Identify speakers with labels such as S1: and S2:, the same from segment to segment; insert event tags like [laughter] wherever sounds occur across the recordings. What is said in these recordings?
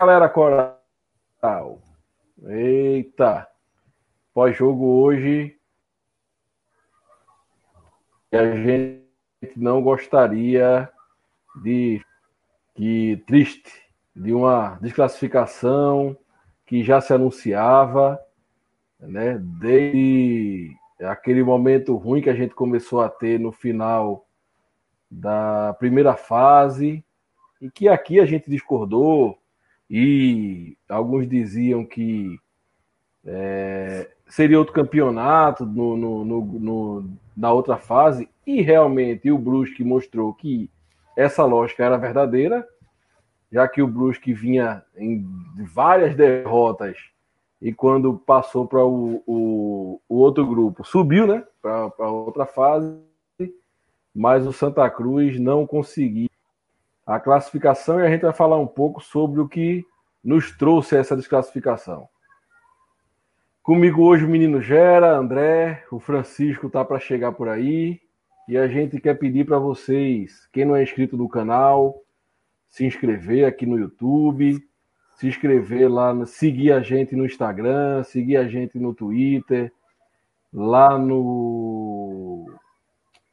S1: Galera Coral, eita, pós-jogo hoje, a gente não gostaria de que triste de uma desclassificação que já se anunciava, né, desde aquele momento ruim que a gente começou a ter no final da primeira fase, e que aqui a gente discordou, e alguns diziam que é, seria outro campeonato no, no, no, no, na outra fase, e realmente o Brusque mostrou que essa lógica era verdadeira, já que o Brusque vinha em várias derrotas e quando passou para o, o, o, outro grupo, subiu né, para outra fase, mas o Santa Cruz não conseguiu a classificação e a gente vai falar um pouco sobre o que nos trouxe essa desclassificação. Comigo hoje o menino Gera, André, o Francisco está para chegar por aí e a gente quer pedir para vocês, quem não é inscrito no canal, se inscrever aqui no YouTube, se inscrever lá, seguir a gente no Instagram, seguir a gente no Twitter, lá no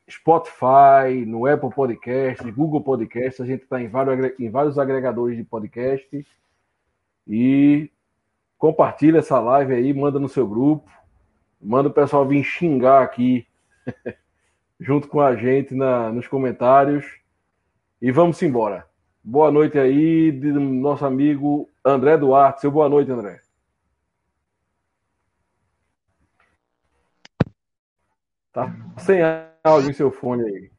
S1: Spotify, no Apple Podcast, Google Podcast, a gente está em vários, em vários agregadores de podcast. E compartilha essa live aí, manda no seu grupo, manda o pessoal vir xingar aqui [laughs] junto com a gente na, nos comentários. E vamos embora. Boa noite aí, nosso amigo André Duarte. Seu boa noite, André. Tá sem áudio em seu fone aí.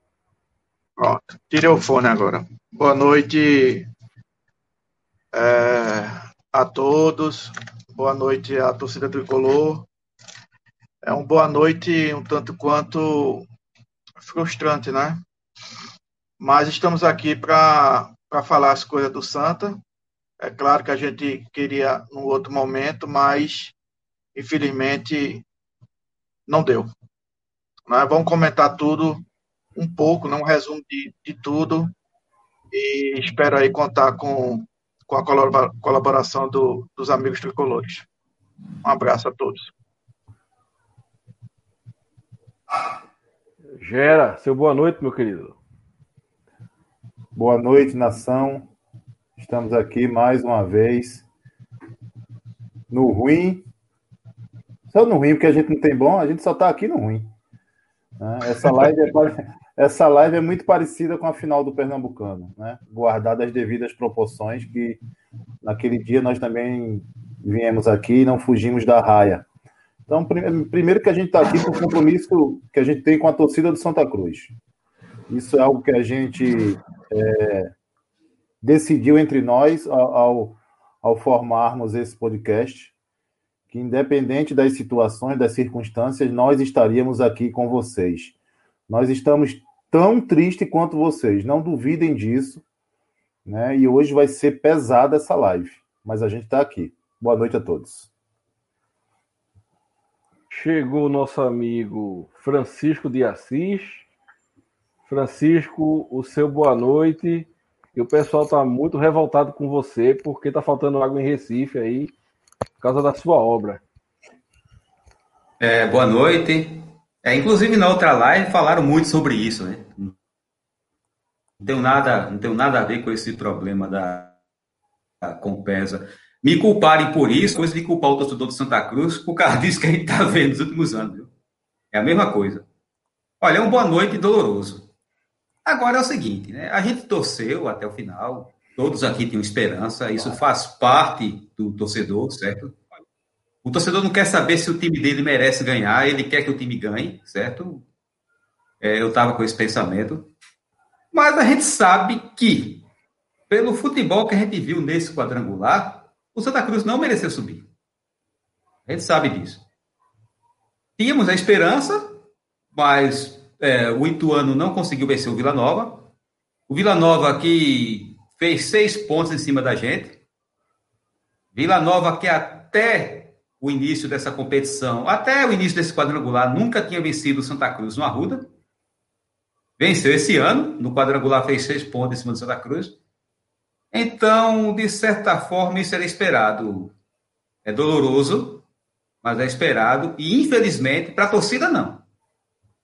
S2: Pronto, tirei o fone agora. Boa noite é, a todos. Boa noite à torcida tricolor. É uma boa noite um tanto quanto frustrante, né? Mas estamos aqui para falar as coisas do Santa. É claro que a gente queria num outro momento, mas infelizmente não deu. Nós vamos comentar tudo um pouco, né, um resumo de, de tudo. E espero aí contar com, com a colaboração do, dos amigos tricolores. Um abraço a todos.
S1: Gera, seu boa noite, meu querido.
S3: Boa noite, nação. Estamos aqui mais uma vez no ruim. Só no ruim, porque a gente não tem bom, a gente só está aqui no ruim. Né? Essa live, é, essa live é muito parecida com a final do Pernambucano, né? guardada as devidas proporções, que naquele dia nós também viemos aqui e não fugimos da raia. Então, primeiro que a gente está aqui com o compromisso que a gente tem com a torcida do Santa Cruz. Isso é algo que a gente é, decidiu entre nós ao, ao formarmos esse podcast, que independente das situações, das circunstâncias, nós estaríamos aqui com vocês. Nós estamos tão tristes quanto vocês, não duvidem disso, né? E hoje vai ser pesada essa live, mas a gente está aqui. Boa noite a todos.
S1: Chegou o nosso amigo Francisco de Assis, Francisco, o seu boa noite. E o pessoal está muito revoltado com você porque está faltando água em Recife aí por causa da sua obra.
S4: É, boa noite. É, inclusive na outra live falaram muito sobre isso, né? Não tenho nada, não tenho nada a ver com esse problema da, da Compesa. Me culparem por isso, coisa de culpar o torcedor do Santa Cruz por causa [laughs] disso que a gente está vendo nos últimos anos. Viu? É a mesma coisa. Olha, é um boa noite doloroso. Agora é o seguinte, né? A gente torceu até o final, todos aqui tinham esperança, isso faz parte do torcedor, certo? O torcedor não quer saber se o time dele merece ganhar, ele quer que o time ganhe, certo? É, eu estava com esse pensamento. Mas a gente sabe que pelo futebol que a gente viu nesse quadrangular, o Santa Cruz não mereceu subir. A gente sabe disso. Tínhamos a esperança, mas é, o Ituano não conseguiu vencer o Vila Nova. O Vila Nova que fez seis pontos em cima da gente. Vila Nova que até o início dessa competição, até o início desse quadrangular, nunca tinha vencido o Santa Cruz no Arruda. Venceu esse ano, no quadrangular fez seis pontos em cima do Santa Cruz. Então, de certa forma, isso era esperado. É doloroso, mas é esperado. E, infelizmente, para a torcida, não.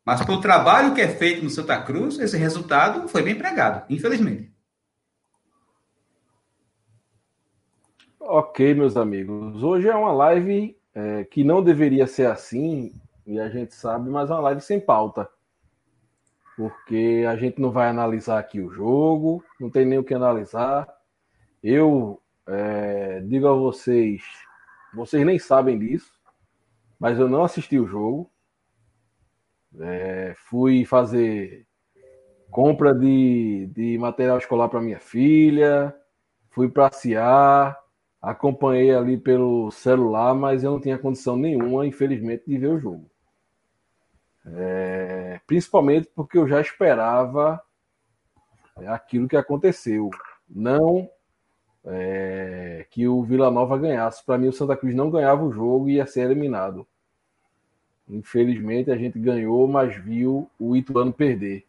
S4: Mas para o trabalho que é feito no Santa Cruz, esse resultado foi bem pregado, infelizmente.
S1: Ok, meus amigos. Hoje é uma live é, que não deveria ser assim, e a gente sabe, mas é uma live sem pauta. Porque a gente não vai analisar aqui o jogo, não tem nem o que analisar. Eu é, digo a vocês, vocês nem sabem disso, mas eu não assisti o jogo. É, fui fazer compra de, de material escolar para minha filha, fui passear, acompanhei ali pelo celular, mas eu não tinha condição nenhuma, infelizmente, de ver o jogo. É, principalmente porque eu já esperava aquilo que aconteceu. Não é, que o Vila Nova ganhasse. Para mim, o Santa Cruz não ganhava o jogo e ia ser eliminado. Infelizmente, a gente ganhou, mas viu o Ituano perder.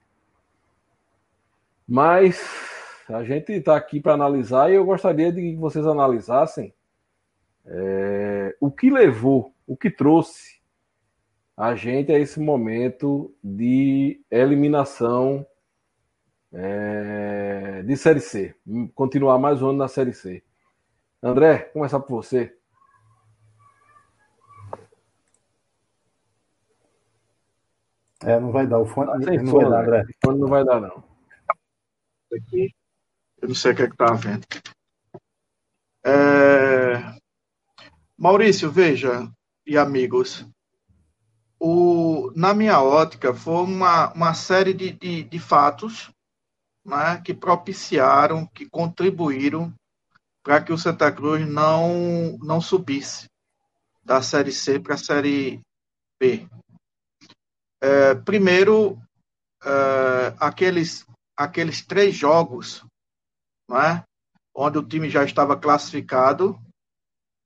S1: Mas a gente está aqui para analisar e eu gostaria de que vocês analisassem é, o que levou, o que trouxe a gente a esse momento de eliminação é, de Série C. Continuar mais um ano na Série C. André, começar por você.
S3: É, não vai dar. O fone,
S1: tá
S3: não vai dar, André.
S1: O fone não vai dar, não.
S2: Aqui, eu não sei o que é que tá vendo. É... Maurício, veja, e amigos, o, na minha ótica, foi uma, uma série de, de, de fatos né, que propiciaram, que contribuíram para que o Santa Cruz não, não subisse da Série C para a Série B. É, primeiro, é, aqueles, aqueles três jogos né, onde o time já estava classificado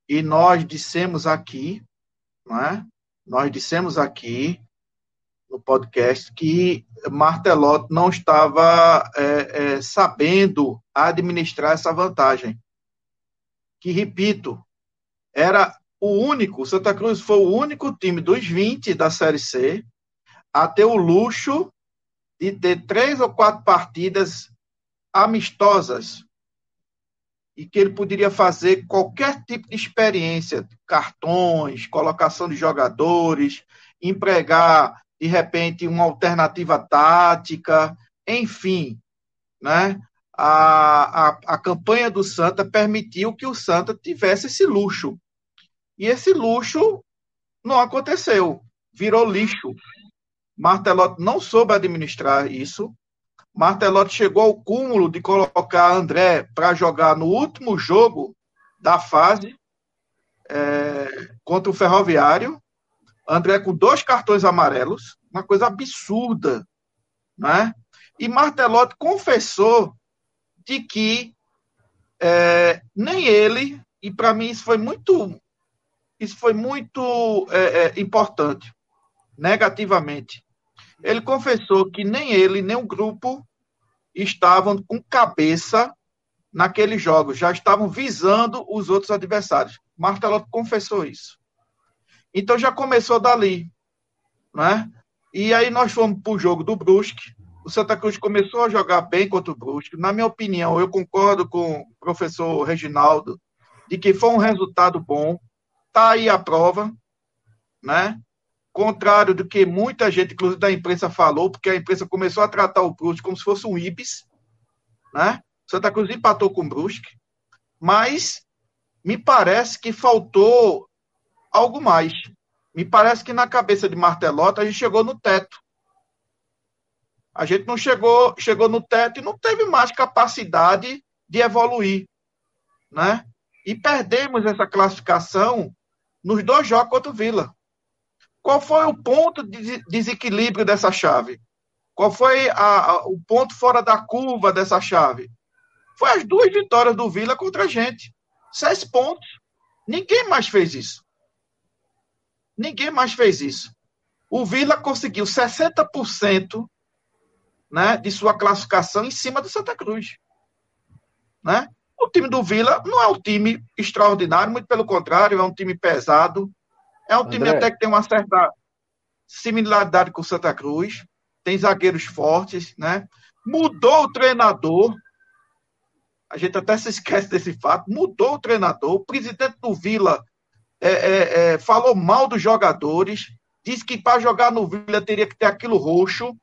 S2: e nós dissemos aqui, né, nós dissemos aqui no podcast que Martelotti não estava é, é, sabendo administrar essa vantagem. Que, repito, era o único, Santa Cruz foi o único time dos 20 da Série C a ter o luxo de ter três ou quatro partidas amistosas e que ele poderia fazer qualquer tipo de experiência, cartões, colocação de jogadores, empregar de repente, uma alternativa tática, enfim, né? A, a, a campanha do Santa permitiu que o Santa tivesse esse luxo. E esse luxo não aconteceu, virou lixo. Martelotti não soube administrar isso. Martelotti chegou ao cúmulo de colocar André para jogar no último jogo da fase é, contra o Ferroviário, André com dois cartões amarelos, uma coisa absurda, né? E Martelotti confessou de que é, nem ele, e para mim isso foi muito, isso foi muito é, é, importante, negativamente. Ele confessou que nem ele, nem o grupo estavam com cabeça naqueles jogos, já estavam visando os outros adversários. Martelotti confessou isso. Então já começou dali, né? E aí nós fomos para o jogo do Brusque. O Santa Cruz começou a jogar bem contra o Brusque. Na minha opinião, eu concordo com o professor Reginaldo de que foi um resultado bom. Tá aí a prova, né? Contrário do que muita gente, inclusive da imprensa, falou, porque a imprensa começou a tratar o Brusque como se fosse um Ibis, né? Santa Cruz empatou com o Brusque, mas me parece que faltou algo mais. Me parece que na cabeça de Martelota a gente chegou no teto. A gente não chegou, chegou no teto e não teve mais capacidade de evoluir, né? E perdemos essa classificação nos dois jogos contra o Vila. Qual foi o ponto de desequilíbrio dessa chave? Qual foi a, a, o ponto fora da curva dessa chave? Foi as duas vitórias do Vila contra a gente. Seis pontos. Ninguém mais fez isso. Ninguém mais fez isso. O Vila conseguiu 60% né, de sua classificação em cima do Santa Cruz. Né? O time do Vila não é um time extraordinário, muito pelo contrário, é um time pesado. É um André. time até que tem uma certa similaridade com o Santa Cruz. Tem zagueiros fortes, né? Mudou o treinador. A gente até se esquece desse fato. Mudou o treinador. O presidente do Vila é, é, é, falou mal dos jogadores. Disse que para jogar no Vila teria que ter aquilo roxo.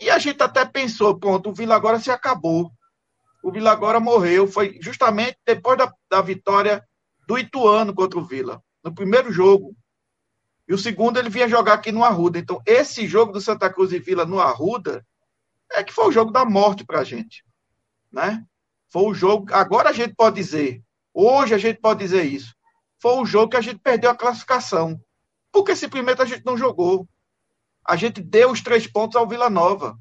S2: E a gente até pensou, pronto, o Vila agora se acabou. O Vila agora morreu. Foi justamente depois da, da vitória do Ituano contra o Vila, no primeiro jogo. E o segundo ele vinha jogar aqui no Arruda. Então, esse jogo do Santa Cruz e Vila no Arruda é que foi o jogo da morte para a gente. Né? Foi o jogo. Agora a gente pode dizer, hoje a gente pode dizer isso. Foi o jogo que a gente perdeu a classificação. Porque simplesmente a gente não jogou a gente deu os três pontos ao Vila Nova.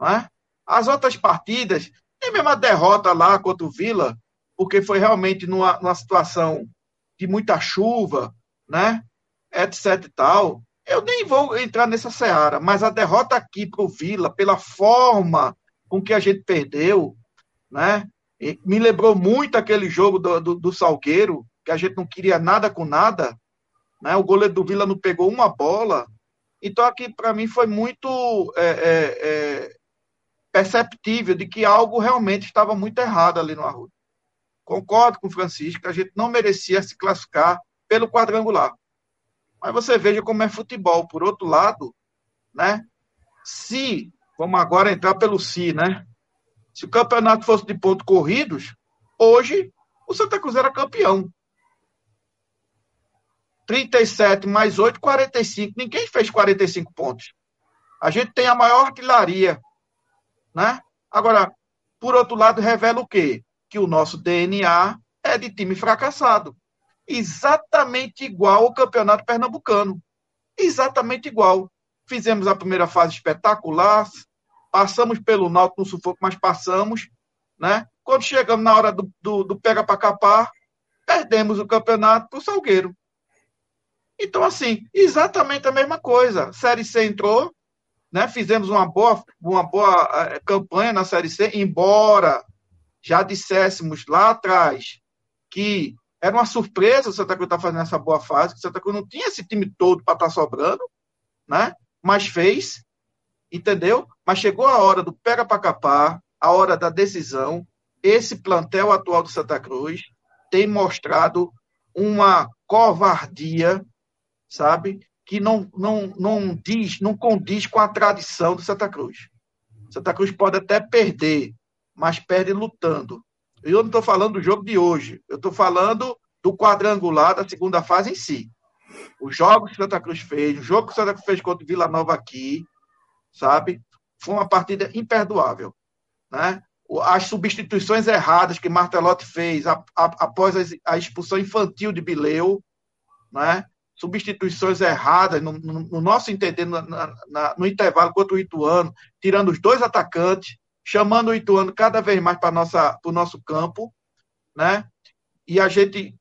S2: Né? As outras partidas, nem mesmo a derrota lá contra o Vila, porque foi realmente numa, numa situação de muita chuva, né? Etc e tal. Eu nem vou entrar nessa seara, mas a derrota aqui para o Vila, pela forma com que a gente perdeu, né? Me lembrou muito aquele jogo do, do, do Salgueiro, que a gente não queria nada com nada. Né? O goleiro do Vila não pegou uma bola, então, aqui, para mim, foi muito é, é, é, perceptível de que algo realmente estava muito errado ali no Arruda. Concordo com o Francisco a gente não merecia se classificar pelo quadrangular. Mas você veja como é futebol. Por outro lado, né? Se, vamos agora entrar pelo si, né? Se o campeonato fosse de pontos corridos, hoje o Santa Cruz era campeão. 37 mais 8, 45. Ninguém fez 45 pontos. A gente tem a maior artilharia. Né? Agora, por outro lado, revela o quê? Que o nosso DNA é de time fracassado. Exatamente igual ao campeonato pernambucano. Exatamente igual. Fizemos a primeira fase espetacular, passamos pelo Náutico no sufoco, mas passamos. Né? Quando chegamos na hora do, do, do pega para capar, perdemos o campeonato para o Salgueiro. Então, assim, exatamente a mesma coisa. Série C entrou, né? Fizemos uma boa, uma boa eh, campanha na Série C, embora já disséssemos lá atrás que era uma surpresa o Santa Cruz estar tá fazendo essa boa fase, que o Santa Cruz não tinha esse time todo para estar tá sobrando, né? Mas fez, entendeu? Mas chegou a hora do pega para capar, a hora da decisão. Esse plantel atual do Santa Cruz tem mostrado uma covardia sabe? Que não, não, não diz, não condiz com a tradição do Santa Cruz. Santa Cruz pode até perder, mas perde lutando. Eu não estou falando do jogo de hoje, eu estou falando do quadrangular da segunda fase em si. Os jogos que Santa Cruz fez, o jogo que Santa Cruz fez contra o Vila Nova aqui, sabe? Foi uma partida imperdoável. Né? As substituições erradas que Martelotti fez após a, expulsão infantil de Bileu, né? substituições erradas, no, no, no nosso entender, na, na, no intervalo contra o Ituano, tirando os dois atacantes, chamando o Ituano cada vez mais para o nosso campo, né? E a gente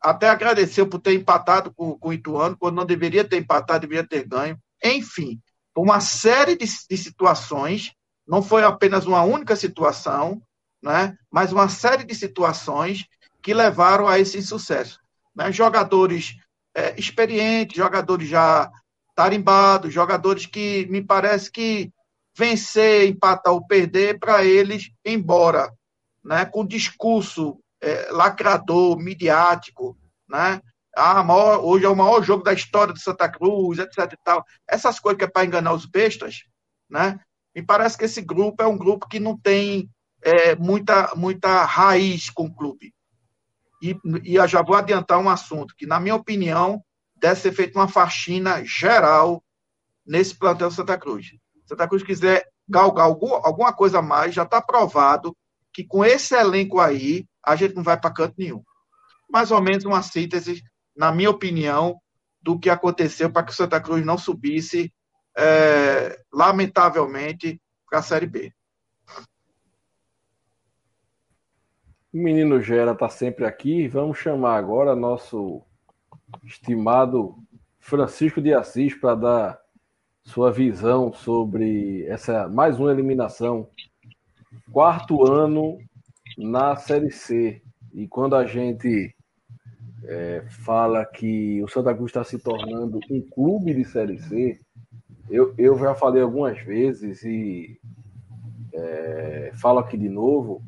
S2: até agradeceu por ter empatado com, com o Ituano, quando não deveria ter empatado, deveria ter ganho. Enfim, uma série de, de situações, não foi apenas uma única situação, né? mas uma série de situações que levaram a esse insucesso. Né? Jogadores é, experientes, jogadores já tarimbados, jogadores que me parece que vencer, empatar ou perder, para eles, embora né, com discurso é, lacrador, midiático, né? Ah, maior, hoje é o maior jogo da história de Santa Cruz, etc. E tal. Essas coisas que é para enganar os bestas, né? Me parece que esse grupo é um grupo que não tem é, muita, muita raiz com o clube. E, e eu já vou adiantar um assunto que, na minha opinião, deve ser feita uma faxina geral nesse plantel Santa Cruz. Santa Cruz quiser galgar algum, alguma coisa a mais, já está provado que com esse elenco aí, a gente não vai para canto nenhum. Mais ou menos uma síntese, na minha opinião, do que aconteceu para que o Santa Cruz não subisse, é, lamentavelmente, para a Série B.
S1: O menino Gera está sempre aqui. Vamos chamar agora nosso estimado Francisco de Assis para dar sua visão sobre essa mais uma eliminação. Quarto ano na Série C. E quando a gente é, fala que o Santa Cruz está se tornando um clube de Série C, eu, eu já falei algumas vezes e é, falo aqui de novo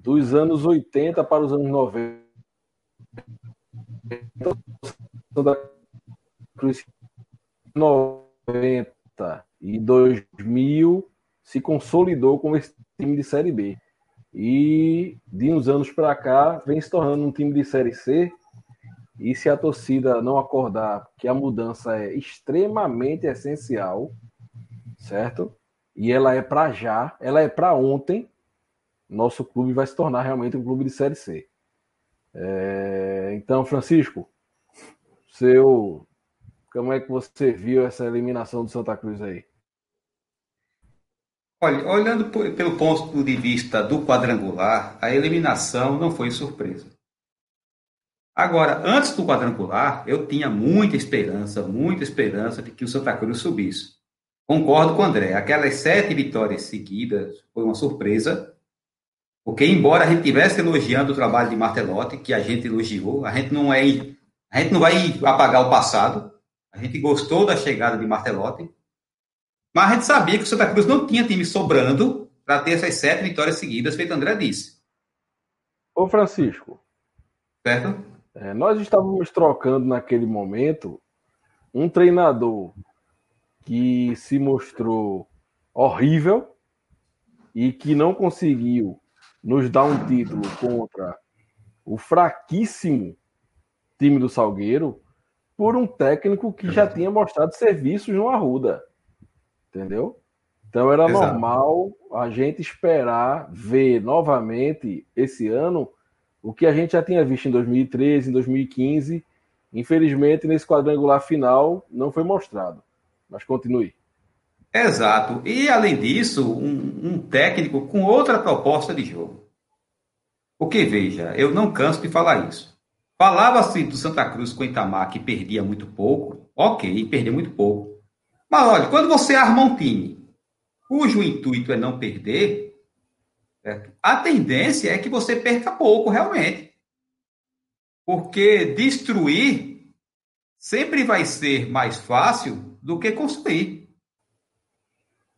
S1: dos anos 80 para os anos 90. Santa Cruz 90 e 2000 se consolidou como esse time de Série B. E de uns anos para cá vem se tornando um time de Série C. E se a torcida não acordar que a mudança é extremamente essencial, certo? E ela é para já, ela é para ontem, nosso clube vai se tornar realmente um clube de Série C. É, então, Francisco, seu, como é que você viu essa eliminação do Santa Cruz aí?
S4: Olha, olhando pelo ponto de vista do quadrangular, a eliminação não foi surpresa. Agora, antes do quadrangular, eu tinha muita esperança, muita esperança de que o Santa Cruz subisse. Concordo com o André, aquelas sete vitórias seguidas foi uma surpresa, porque, embora a gente estivesse elogiando o trabalho de Martelotti, que a gente elogiou, a gente não é. A gente não vai apagar o passado. A gente gostou da chegada de Martelotti. Mas a gente sabia que o Santa Cruz não tinha time sobrando para ter essas sete vitórias seguidas, feito André disse.
S1: Ô, Francisco.
S4: Certo?
S1: É, nós estávamos trocando naquele momento um treinador que se mostrou horrível e que não conseguiu nos dá um título contra o fraquíssimo time do Salgueiro por um técnico que já tinha mostrado serviços no Arruda. Entendeu? Então era Exato. normal a gente esperar ver novamente esse ano o que a gente já tinha visto em 2013, em 2015. Infelizmente, nesse quadrangular final não foi mostrado. Mas continue.
S4: Exato. E, além disso, um, um técnico com outra proposta de jogo. Porque, veja, eu não canso de falar isso. Falava-se do Santa Cruz com Itamar que perdia muito pouco. Ok, perdia muito pouco. Mas olha, quando você arma um time cujo intuito é não perder, a tendência é que você perca pouco, realmente. Porque destruir sempre vai ser mais fácil do que construir.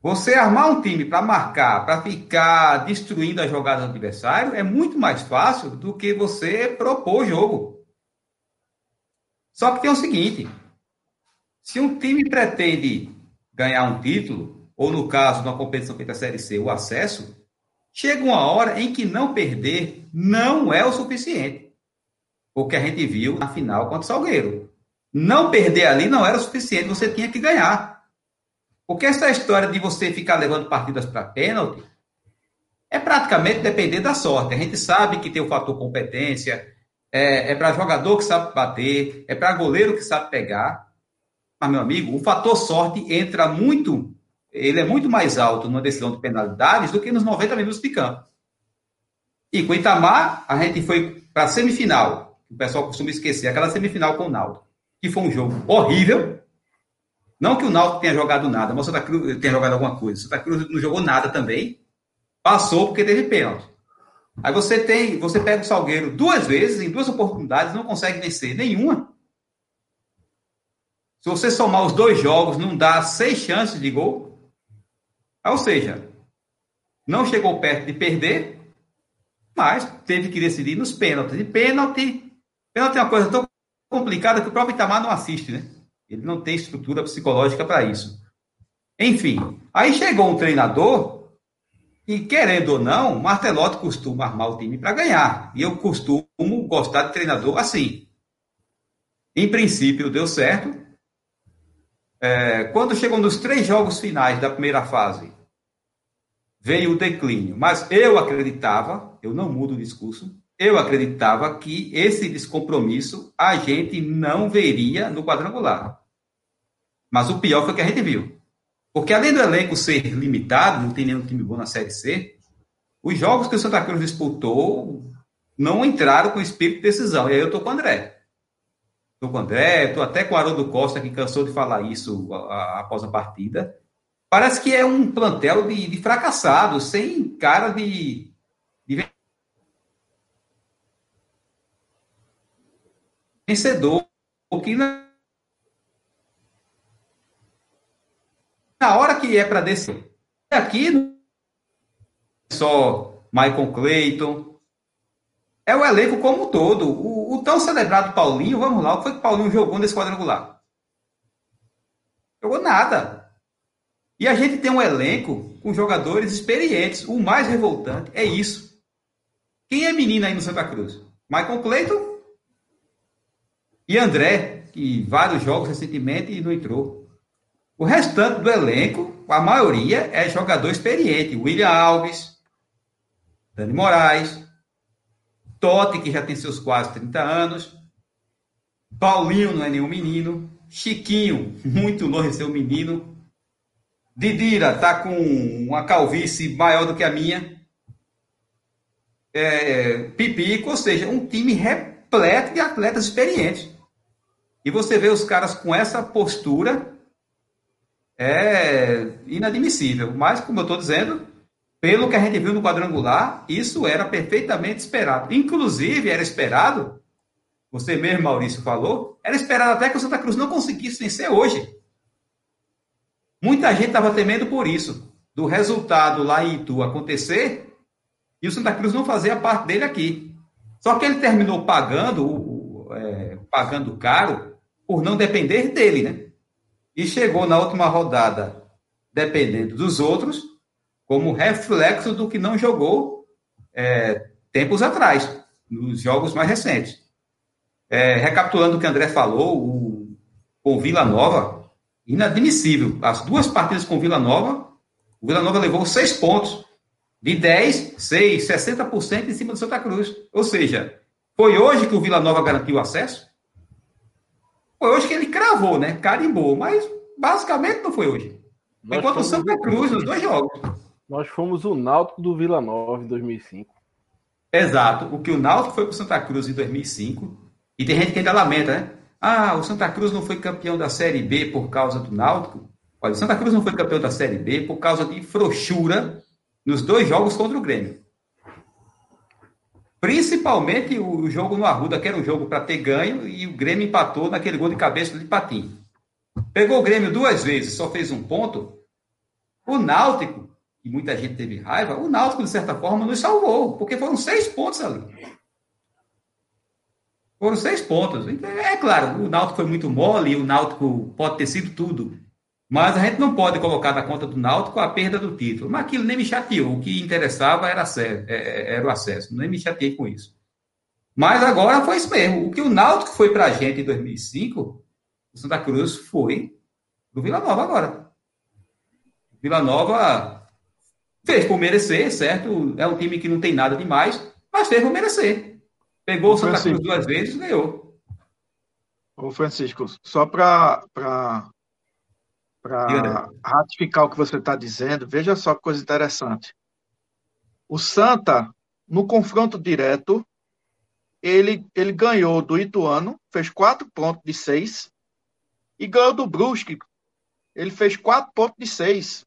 S4: Você armar um time para marcar, para ficar destruindo as jogadas do adversário, é muito mais fácil do que você propor jogo. Só que tem o seguinte: se um time pretende ganhar um título, ou no caso de uma competição feita a Série C, o acesso, chega uma hora em que não perder não é o suficiente. O que a gente viu na final contra o Salgueiro. Não perder ali não era o suficiente, você tinha que ganhar. Porque essa história de você ficar levando partidas para pênalti é praticamente depender da sorte. A gente sabe que tem o fator competência, é, é para jogador que sabe bater, é para goleiro que sabe pegar. Mas, meu amigo, o fator sorte entra muito, ele é muito mais alto numa decisão de penalidades do que nos 90 minutos de campo. E com o Itamar, a gente foi para a semifinal. O pessoal costuma esquecer, aquela semifinal com o Naldo, que foi um jogo horrível, não que o Náutico tenha jogado nada, mas o Santa Cruz tenha jogado alguma coisa. O Santa Cruz não jogou nada também. Passou porque teve pênalti. Aí você tem, você pega o Salgueiro duas vezes, em duas oportunidades, não consegue vencer nenhuma. Se você somar os dois jogos, não dá seis chances de gol. Ou seja, não chegou perto de perder, mas teve que decidir nos pênaltis. E pênalti, pênalti é uma coisa tão complicada que o próprio Itamar não assiste, né? Ele não tem estrutura psicológica para isso. Enfim, aí chegou um treinador e, querendo ou não, Martelotti costuma armar o time para ganhar. E eu costumo gostar de treinador assim. Em princípio, deu certo. É, quando chegou nos três jogos finais da primeira fase, veio o declínio. Mas eu acreditava, eu não mudo o discurso, eu acreditava que esse descompromisso a gente não veria no quadrangular. Mas o pior foi que a gente viu. Porque além do elenco ser limitado, não tem nenhum time bom na Série C, os jogos que o Santa Cruz disputou não entraram com espírito de decisão. E aí eu tô com o André. Tô com o André, tô até com o Haroldo Costa, que cansou de falar isso após a partida. Parece que é um plantel de, de fracassados, sem cara de, de vencedor. Que na, na hora que é para descer, aqui só Michael Clayton, é o elenco como um todo. O, o, tão celebrado Paulinho, vamos lá, o que foi que Paulinho jogou nesse quadrangular? Jogou nada. E a gente tem um elenco com jogadores experientes. O mais revoltante é isso. Quem é menina aí no Santa Cruz? Michael Clayton e André, que vários jogos recentemente e não entrou. O restante do elenco, a maioria é jogador experiente. William Alves, Dani Moraes, Totti, que já tem seus quase 30 anos, Paulinho não é nenhum menino, Chiquinho, muito longe de ser um menino, Didira tá com uma calvície maior do que a minha. É, Pipico, ou seja, um time repleto de atletas experientes. E você vê os caras com essa postura é inadmissível. Mas, como eu estou dizendo, pelo que a gente viu no quadrangular, isso era perfeitamente esperado. Inclusive, era esperado, você mesmo, Maurício, falou, era esperado até que o Santa Cruz não conseguisse vencer hoje. Muita gente estava temendo por isso, do resultado lá em Itu acontecer e o Santa Cruz não fazer a parte dele aqui. Só que ele terminou pagando, é, pagando caro por não depender dele, né? E chegou na última rodada dependendo dos outros, como reflexo do que não jogou é, tempos atrás, nos jogos mais recentes. É, recapitulando o que André falou, o, o Vila Nova Inadmissível. As duas partidas com Vila Nova, o Vila Nova levou seis pontos. De 10, 6, 60% em cima do Santa Cruz. Ou seja, foi hoje que o Vila Nova garantiu acesso? Foi hoje que ele cravou, né? Carimbou. Mas basicamente não foi hoje. Foi contra o Santa Cruz nos dois jogos.
S1: Nós fomos o Náutico do Vila Nova em 2005.
S4: Exato. O que o Náutico foi para o Santa Cruz em 2005. E tem gente que ainda lamenta, né? Ah, o Santa Cruz não foi campeão da Série B por causa do Náutico. Olha, o Santa Cruz não foi campeão da Série B por causa de frouxura nos dois jogos contra o Grêmio. Principalmente o jogo no Arruda, que era um jogo para ter ganho, e o Grêmio empatou naquele gol de cabeça de Patim. Pegou o Grêmio duas vezes, só fez um ponto. O Náutico, e muita gente teve raiva, o Náutico, de certa forma, nos salvou, porque foram seis pontos ali. Foram seis pontos. Então, é claro, o Náutico foi muito mole, o Náutico pode ter sido tudo. Mas a gente não pode colocar na conta do Náutico a perda do título. Mas aquilo nem me chateou. O que interessava era, é, é, era o acesso. Nem me chateei com isso. Mas agora foi isso mesmo. O que o Náutico foi para a gente em 2005, o Santa Cruz foi do Vila Nova agora. Vila Nova fez por merecer, certo? É um time que não tem nada demais, mas fez por merecer. Pegou o Santa Cruz duas vezes e ganhou.
S2: Ô, Francisco, só para ratificar o que você está dizendo, veja só que coisa interessante. O Santa, no confronto direto, ele, ele ganhou do Ituano, fez quatro pontos de seis, e ganhou do Brusque. Ele fez quatro pontos de seis.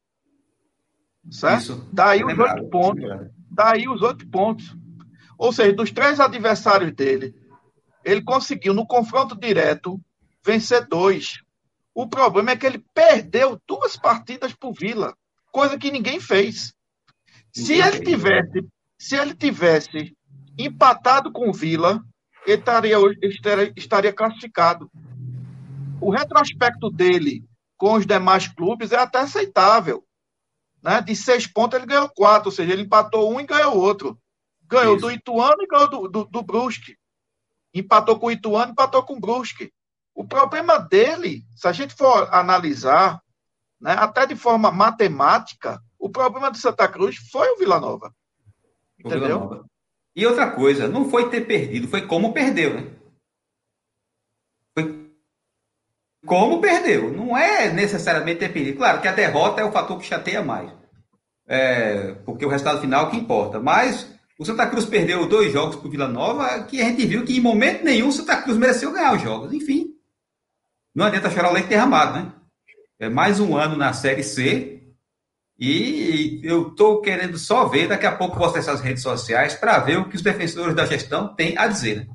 S2: Certo? Isso. Daí os oito pontos. Daí os oito pontos. Ou seja, dos três adversários dele, ele conseguiu, no confronto direto, vencer dois. O problema é que ele perdeu duas partidas por Vila, coisa que ninguém fez. Se ele tivesse, se ele tivesse empatado com o Vila, ele estaria, estaria, estaria classificado. O retrospecto dele com os demais clubes é até aceitável. Né? De seis pontos, ele ganhou quatro, ou seja, ele empatou um e ganhou outro. Ganhou Isso. do Ituano e ganhou do, do, do Brusque. Empatou com o Ituano, empatou com o Brusque. O problema dele, se a gente for analisar, né, até de forma matemática, o problema do Santa Cruz foi o Vila Nova. Entendeu? Vila Nova.
S4: E outra coisa, não foi ter perdido, foi como perdeu, né? Foi como perdeu. Não é necessariamente ter perdido. Claro que a derrota é o fator que chateia mais. É, porque o resultado final é que importa. Mas o Santa Cruz perdeu dois jogos para o Vila Nova, que a gente viu que em momento nenhum o Santa Cruz mereceu ganhar os jogos. Enfim, não adianta chorar o leite derramado, né? É mais um ano na Série C e eu estou querendo só ver, daqui a pouco posso acessar as redes sociais para ver o que os defensores da gestão têm a dizer.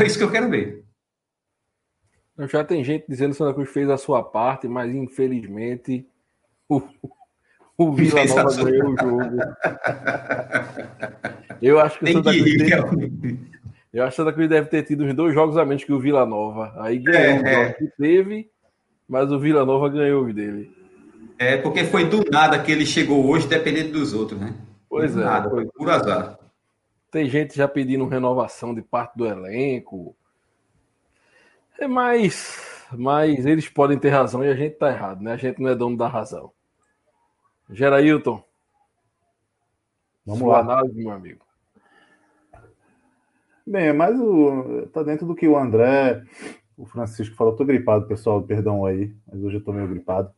S4: É isso que eu quero ver.
S1: Já tem gente dizendo que o Santa Cruz fez a sua parte, mas infelizmente o, o Vila Nova ganhou o jogo. Eu acho que o Santa Cruz. Teve, eu acho que Santa Cruz deve ter tido uns dois jogos a menos que o Vila Nova. Aí ganhou é, o que teve, mas o Vila Nova ganhou o dele.
S4: É, porque foi do nada que ele chegou hoje, dependendo dos outros, né?
S1: Pois
S4: do
S1: é.
S4: Nada, foi por azar.
S1: Tem gente já pedindo renovação de parte do elenco. É mais, mas eles podem ter razão e a gente tá errado, né? A gente não é dono da razão. Gerailton. Vamos Sua lá. análise, meu amigo.
S3: Bem, é mais o. Tá dentro do que o André, o Francisco falou. Tô gripado, pessoal, perdão aí, mas hoje eu tô meio gripado.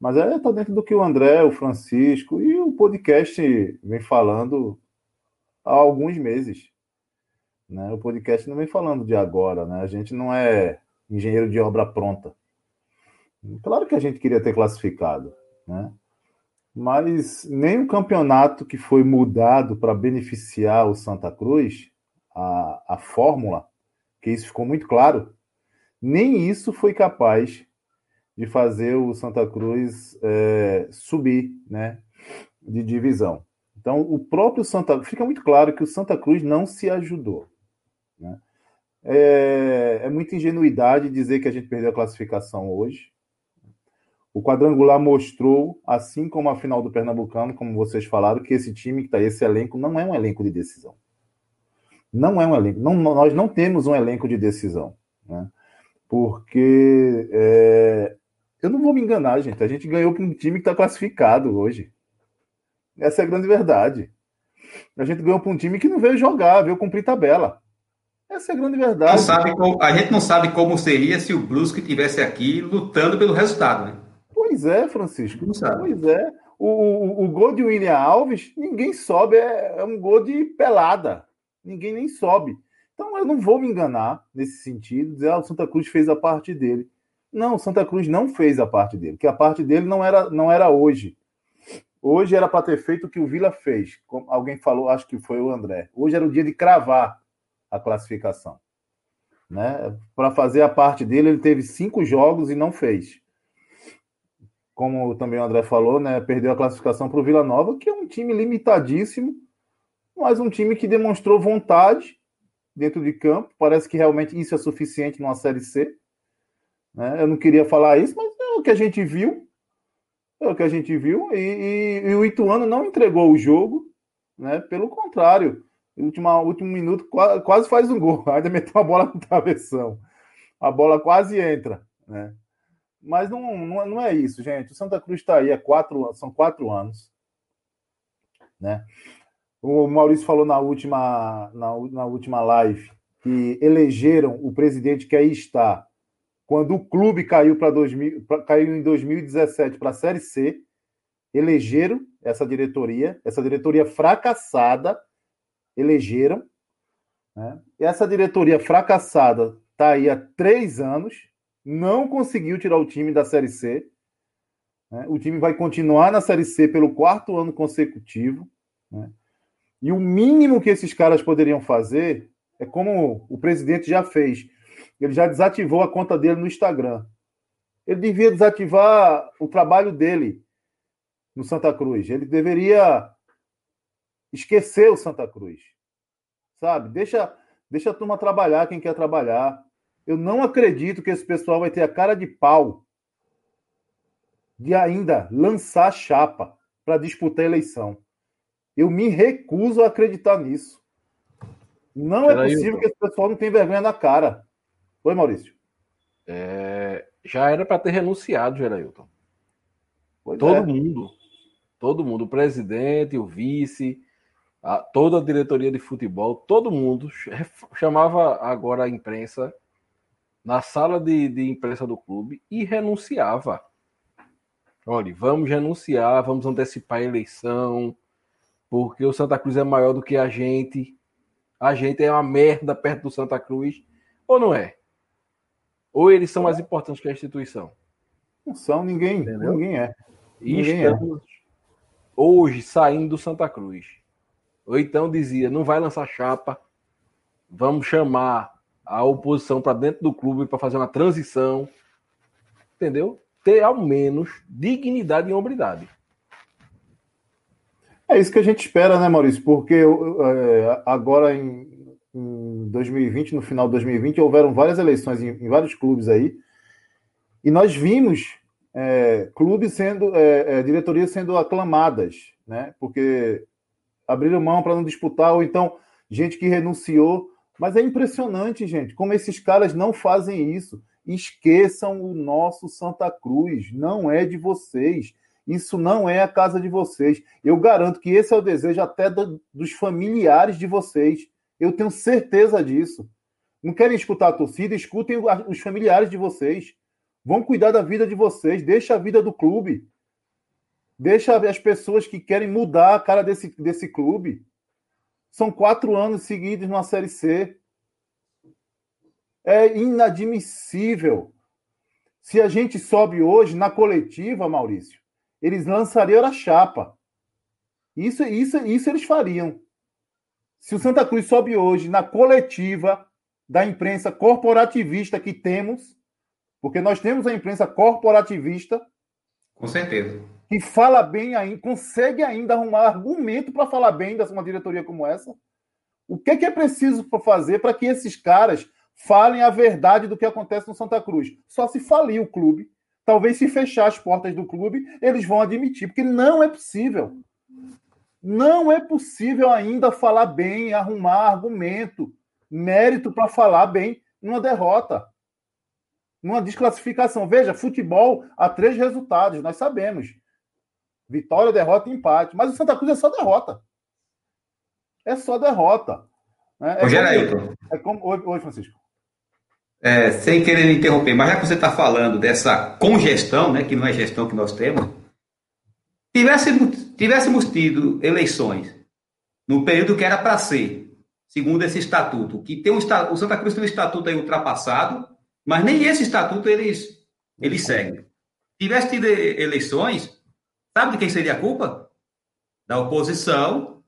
S3: Mas é, tá dentro do que o André, o Francisco e o podcast vem falando há alguns meses. Né? O podcast não vem falando de agora, né? A gente não é engenheiro de obra pronta. Claro que a gente queria ter classificado, né? Mas nem o campeonato que foi mudado para beneficiar o Santa Cruz a, a fórmula, que isso ficou muito claro, nem isso foi capaz de fazer o Santa Cruz é, subir né, de divisão. Então, o próprio Santa fica muito claro que o Santa Cruz não se ajudou. Né? É, é muita ingenuidade dizer que a gente perdeu a classificação hoje. O quadrangular mostrou, assim como a final do Pernambucano, como vocês falaram, que esse time que está esse elenco não é um elenco de decisão não é um elenco. Não, nós não temos um elenco de decisão. Né? Porque é, eu não vou me enganar, gente. A gente ganhou para um time que está classificado hoje. Essa é a grande verdade. A gente ganhou para um time que não veio jogar, veio cumprir tabela. Essa é a grande verdade.
S4: Não sabe como, a gente não sabe como seria se o Brusque tivesse aqui lutando pelo resultado, né?
S3: Pois é, Francisco. Não sabe. Pois é. O, o, o gol de William Alves, ninguém sobe, é, é um gol de pelada ninguém nem sobe. Então eu não vou me enganar nesse sentido, dizer, ah, o Santa Cruz fez a parte dele. Não, o Santa Cruz não fez a parte dele, que a parte dele não era, não era hoje. Hoje era para ter feito o que o Vila fez. Como alguém falou, acho que foi o André. Hoje era o dia de cravar a classificação. Né? Para fazer a parte dele, ele teve cinco jogos e não fez. Como também o André falou, né? perdeu a classificação para o Vila Nova, que é um time limitadíssimo mas um time que demonstrou vontade dentro de campo. Parece que realmente isso é suficiente numa Série C. Né? Eu não queria falar isso, mas é o que a gente viu. É o que a gente viu. E, e, e o Ituano não entregou o jogo, né? pelo contrário. No último, último minuto quase, quase faz um gol. [laughs] Ainda meteu a bola no travessão. A bola quase entra. Né? Mas não, não, não é isso, gente. O Santa Cruz está aí há quatro, são quatro anos. Né? O Maurício falou na última, na, na última live que elegeram o presidente que aí está quando o clube caiu para caiu em 2017 para a Série C, elegeram essa diretoria, essa diretoria fracassada, elegeram. Né? Essa diretoria fracassada está aí há três anos, não conseguiu tirar o time da Série C. Né? O time vai continuar na Série C pelo quarto ano consecutivo. Né? E o mínimo que esses caras poderiam fazer é como o presidente já fez. Ele já desativou a conta dele no Instagram. Ele devia desativar o trabalho dele no Santa Cruz. Ele deveria esquecer o Santa Cruz. Sabe? Deixa, deixa a turma trabalhar quem quer trabalhar. Eu não acredito que esse pessoal vai ter a cara de pau de ainda lançar chapa para disputar a eleição. Eu me recuso a acreditar nisso. Não é possível que esse pessoal não tenha vergonha na cara. Oi, Maurício.
S1: É, já era para ter renunciado, Gerailton. Pois todo é. mundo. Todo mundo. O presidente, o vice, a, toda a diretoria de futebol, todo mundo chamava agora a imprensa na sala de, de imprensa do clube e renunciava. Olha, vamos renunciar, vamos antecipar a eleição, porque o Santa Cruz é maior do que a gente. A gente é uma merda perto do Santa Cruz, ou não é? Ou eles são mais importantes que a instituição?
S3: Não são, ninguém, Entendeu? ninguém é.
S1: E ninguém é. estamos é. hoje saindo do Santa Cruz. Ou então dizia, não vai lançar chapa, vamos chamar a oposição para dentro do clube para fazer uma transição. Entendeu? Ter ao menos dignidade e hombridade.
S3: É isso que a gente espera, né, Maurício? Porque é, agora em, em 2020, no final de 2020, houveram várias eleições em, em vários clubes aí. E nós vimos é, clubes sendo, é, é, diretorias sendo aclamadas, né? Porque abriram mão para não disputar, ou então gente que renunciou. Mas é impressionante, gente, como esses caras não fazem isso. Esqueçam o nosso Santa Cruz, não é de vocês. Isso não é a casa de vocês. Eu garanto que esse é o desejo até do, dos familiares de vocês. Eu tenho certeza disso. Não querem escutar a torcida? Escutem os familiares de vocês. Vão cuidar da vida de vocês. Deixa a vida do clube. Deixa as pessoas que querem mudar a cara desse, desse clube. São quatro anos seguidos numa Série C. É inadmissível. Se a gente sobe hoje na coletiva, Maurício, eles lançariam a chapa. Isso, isso, isso eles fariam. Se o Santa Cruz sobe hoje na coletiva da imprensa corporativista que temos, porque nós temos a imprensa corporativista.
S4: Com certeza.
S3: Que fala bem ainda, consegue ainda arrumar argumento para falar bem dessa uma diretoria como essa. O que é, que é preciso fazer para que esses caras falem a verdade do que acontece no Santa Cruz? Só se falir o clube Talvez se fechar as portas do clube, eles vão admitir, porque não é possível. Não é possível ainda falar bem, arrumar argumento, mérito para falar bem numa derrota, numa desclassificação. Veja, futebol há três resultados, nós sabemos. Vitória, derrota e empate. Mas o Santa Cruz é só derrota. É só derrota.
S4: É, é como, é como, oi, oi, Francisco é, sem querer interromper, mas já que você está falando dessa congestão, né, que não é gestão que nós temos, tivéssemos, tivéssemos tido eleições no período que era para ser, segundo esse estatuto, que tem um, o Santa Cruz tem um estatuto aí ultrapassado, mas nem esse estatuto eles, eles seguem. Tivesse tido eleições, sabe de quem seria a culpa? Da oposição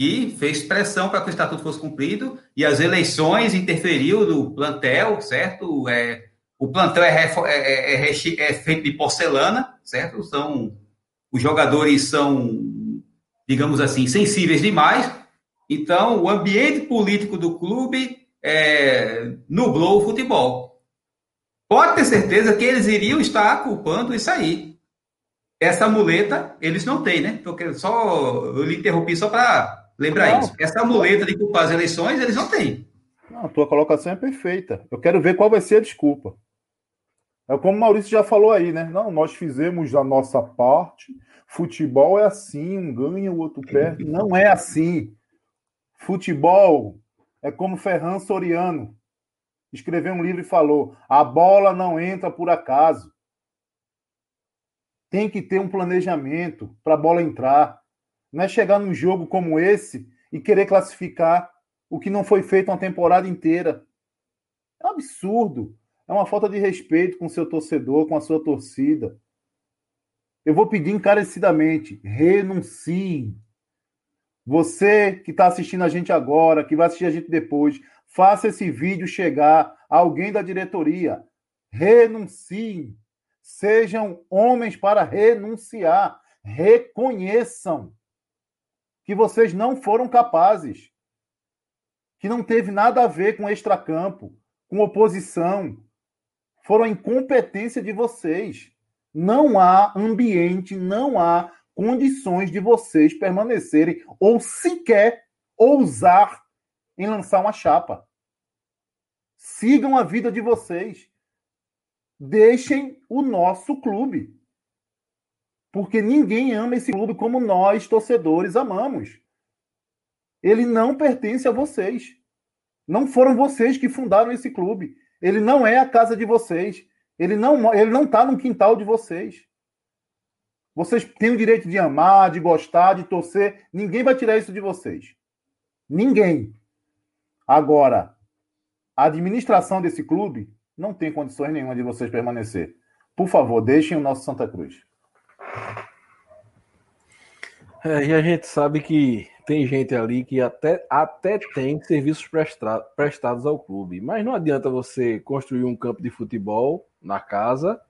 S4: que fez pressão para que o estatuto fosse cumprido e as eleições interferiu no plantel, certo? É, o plantel é, é, é, é, é, feito de porcelana, certo? São os jogadores são, digamos assim, sensíveis demais. Então, o ambiente político do clube é, nublou o futebol. Pode ter certeza que eles iriam estar culpando isso aí. Essa muleta eles não têm, né? Só eu lhe interrompi só para Lembra não, isso. Essa muleta de culpar as eleições, eles não têm.
S3: Não, a tua colocação é perfeita. Eu quero ver qual vai ser a desculpa. É como o Maurício já falou aí, né? Não, nós fizemos a nossa parte. Futebol é assim, um ganha, o outro perde. Não é assim. Futebol é como Ferran Soriano escreveu um livro e falou: a bola não entra por acaso. Tem que ter um planejamento para a bola entrar. Não é chegar num jogo como esse e querer classificar o que não foi feito uma temporada inteira. É um absurdo. É uma falta de respeito com o seu torcedor, com a sua torcida. Eu vou pedir encarecidamente: renuncie. Você que está assistindo a gente agora, que vai assistir a gente depois, faça esse vídeo chegar a alguém da diretoria. Renuncie. Sejam homens para renunciar. Reconheçam que vocês não foram capazes, que não teve nada a ver com extracampo, com oposição. Foram a incompetência de vocês. Não há ambiente, não há condições de vocês permanecerem ou sequer ousar em lançar uma chapa. Sigam a vida de vocês. Deixem o nosso clube. Porque ninguém ama esse clube como nós, torcedores, amamos. Ele não pertence a vocês. Não foram vocês que fundaram esse clube. Ele não é a casa de vocês. Ele não ele não está no quintal de vocês. Vocês têm o direito de amar, de gostar, de torcer. Ninguém vai tirar isso de vocês. Ninguém. Agora, a administração desse clube não tem condições nenhuma de vocês permanecer. Por favor, deixem o nosso Santa Cruz.
S1: É, e a gente sabe que tem gente ali que até, até tem serviços presta, prestados ao clube, mas não adianta você construir um campo de futebol na casa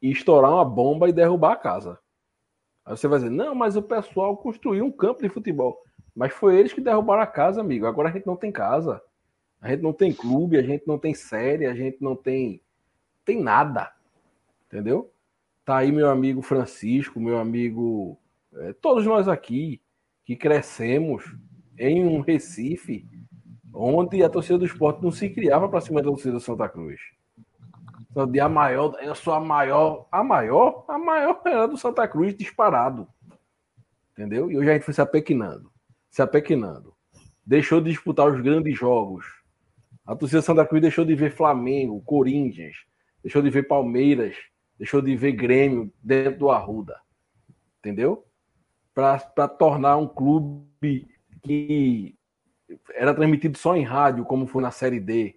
S1: e estourar uma bomba e derrubar a casa. Aí você vai dizer, não, mas o pessoal construiu um campo de futebol. Mas foi eles que derrubaram a casa, amigo. Agora a gente não tem casa. A gente não tem clube, a gente não tem série, a gente não tem tem nada. Entendeu? Tá aí meu amigo Francisco, meu amigo, é, todos nós aqui que crescemos em um Recife onde a torcida do esporte não se criava para cima da torcida do Santa Cruz. Então, de a maior, eu sou a maior, a maior, a maior era do Santa Cruz disparado. Entendeu? E hoje a gente foi se apequinando, se apequinando. Deixou de disputar os grandes jogos. A torcida do Santa Cruz deixou de ver Flamengo, Corinthians, deixou de ver Palmeiras, deixou de ver Grêmio dentro do Arruda. Entendeu? Para tornar um clube que era transmitido só em rádio, como foi na Série D,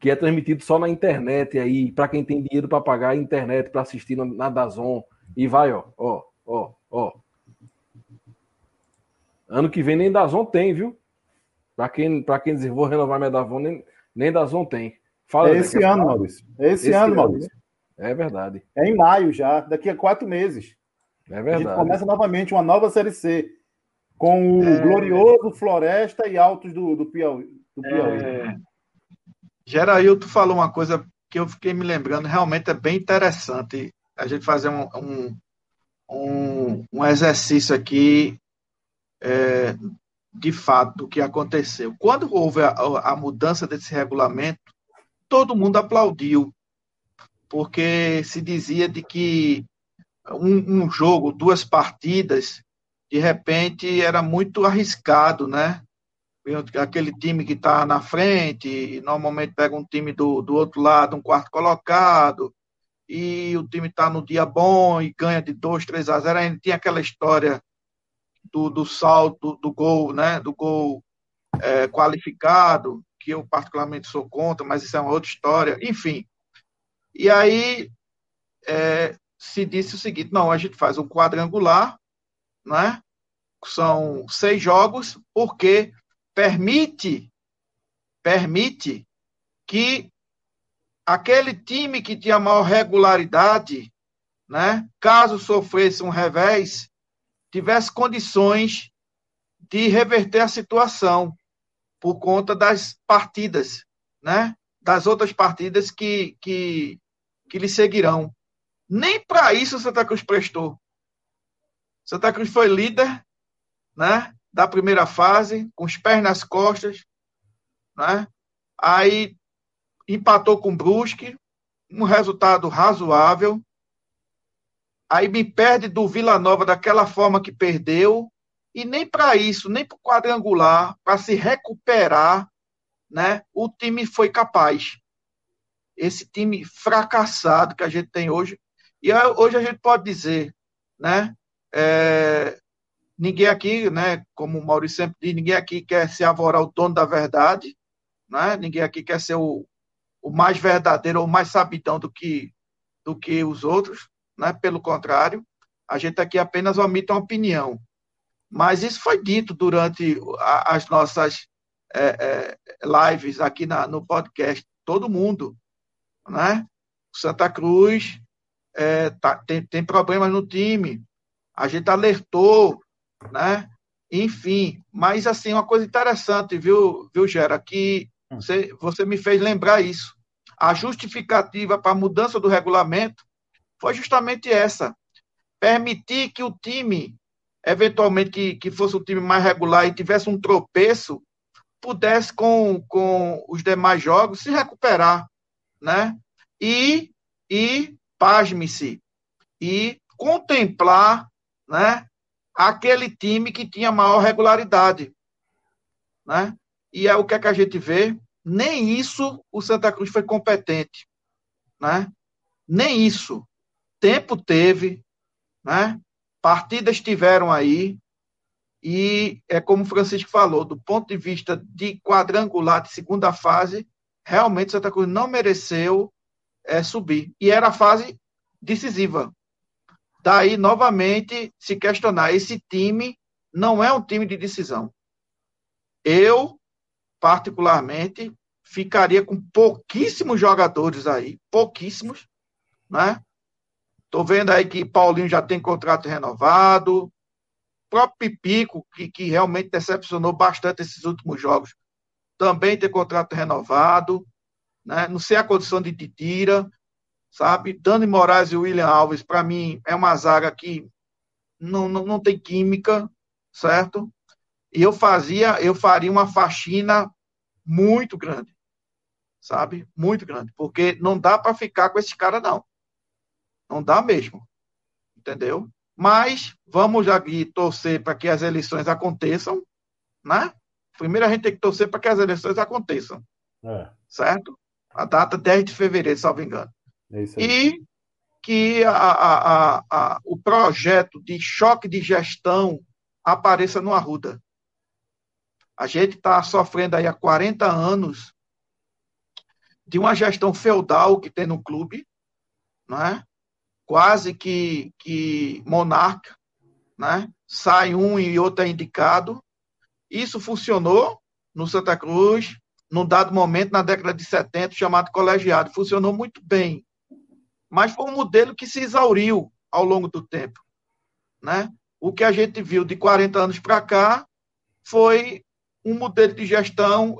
S1: que é transmitido só na internet aí, para quem tem dinheiro para pagar a internet para assistir na Dazon e vai, ó, ó, ó, ó. Ano que vem nem Dazon tem, viu? Para quem, para quem dizer vou renovar minha Dazon, nem, nem Dazon tem.
S3: Fala, é esse ano, Maurício. É esse, esse ano, ano, Maurício.
S1: É verdade.
S3: É em maio já, daqui a quatro meses.
S1: É verdade. A gente
S3: começa novamente uma nova Série C. Com o é... glorioso Floresta e Altos do, do Piauí. Do Piauí. É...
S2: Gerailton falou uma coisa que eu fiquei me lembrando, realmente é bem interessante a gente fazer um, um, um, um exercício aqui é, de fato do que aconteceu. Quando houve a, a, mudança desse regulamento, todo mundo aplaudiu, porque se dizia de que um, um jogo, duas partidas, de repente era muito arriscado, né? aquele time que está na frente, normalmente pega um time do, do outro lado, um quarto colocado, e o time está no dia bom e ganha de 2, 3 a 0. Ainda tinha aquela história do, do salto do gol, né? Do gol é, qualificado, que eu particularmente sou contra, mas isso é uma outra história. Enfim. E aí é, se disse o seguinte: não, a gente faz um quadrangular, né? São seis jogos, porque permite permite que aquele time que tinha maior regularidade, né, caso sofresse um revés, tivesse condições de reverter a situação por conta das partidas, né, das outras partidas que, que, que lhe seguirão. Nem para isso Santa Cruz prestou. Santa Cruz foi líder, né? da primeira fase, com os pés nas costas, né? Aí empatou com o Brusque, um resultado razoável. Aí me perde do Vila Nova daquela forma que perdeu, e nem para isso, nem para o quadrangular, para se recuperar, né? O time foi capaz. Esse time fracassado que a gente tem hoje, e hoje a gente pode dizer, né? É, ninguém aqui, né, como o Maurício sempre diz, ninguém aqui quer se avorar o dono da verdade, né? ninguém aqui quer ser o, o mais verdadeiro ou mais sabidão do que, do que os outros, né? pelo contrário, a gente aqui apenas omite uma opinião. Mas isso foi dito durante a, as nossas é, é, lives aqui na, no podcast, todo mundo, né? Santa Cruz é, tá, tem, tem problemas no time, a gente alertou né? Enfim, mas assim, uma coisa interessante, viu, viu Gera, que hum. você, você me fez lembrar isso. A justificativa para a mudança do regulamento foi justamente essa: permitir que o time, eventualmente que, que fosse um time mais regular e tivesse um tropeço, pudesse, com, com os demais jogos, se recuperar, né? E, e pasme-se, e contemplar, né, aquele time que tinha maior regularidade, né? E é o que, é que a gente vê. Nem isso o Santa Cruz foi competente, né? Nem isso. Tempo teve, né? Partidas tiveram aí, e é como o Francisco falou, do ponto de vista de quadrangular de segunda fase, realmente Santa Cruz não mereceu é, subir. E era a fase decisiva. Daí, novamente, se questionar: esse time não é um time de decisão. Eu, particularmente, ficaria com pouquíssimos jogadores aí, pouquíssimos, né? Tô vendo aí que Paulinho já tem contrato renovado, próprio Pipico, que, que realmente decepcionou bastante esses últimos jogos, também tem contrato renovado, né? Não sei a condição de Titira, sabe? Dani Moraes e William Alves, para mim, é uma zaga que não, não, não tem química, certo? E eu fazia, eu faria uma faxina muito grande, sabe? Muito grande, porque não dá para ficar com esse cara não. Não dá mesmo. Entendeu? Mas vamos aqui torcer para que as eleições aconteçam, né? Primeiro a gente tem que torcer para que as eleições aconteçam. É. Certo? A data 10 de fevereiro, salvo engano. É e que a, a, a, o projeto de choque de gestão apareça no Arruda. A gente está sofrendo aí há 40 anos de uma gestão feudal que tem no clube, não é? quase que, que monarca, né? sai um e outro é indicado. Isso funcionou no Santa Cruz, num dado momento, na década de 70, chamado colegiado. Funcionou muito bem mas foi um modelo que se exauriu ao longo do tempo. Né? O que a gente viu de 40 anos para cá foi um modelo de gestão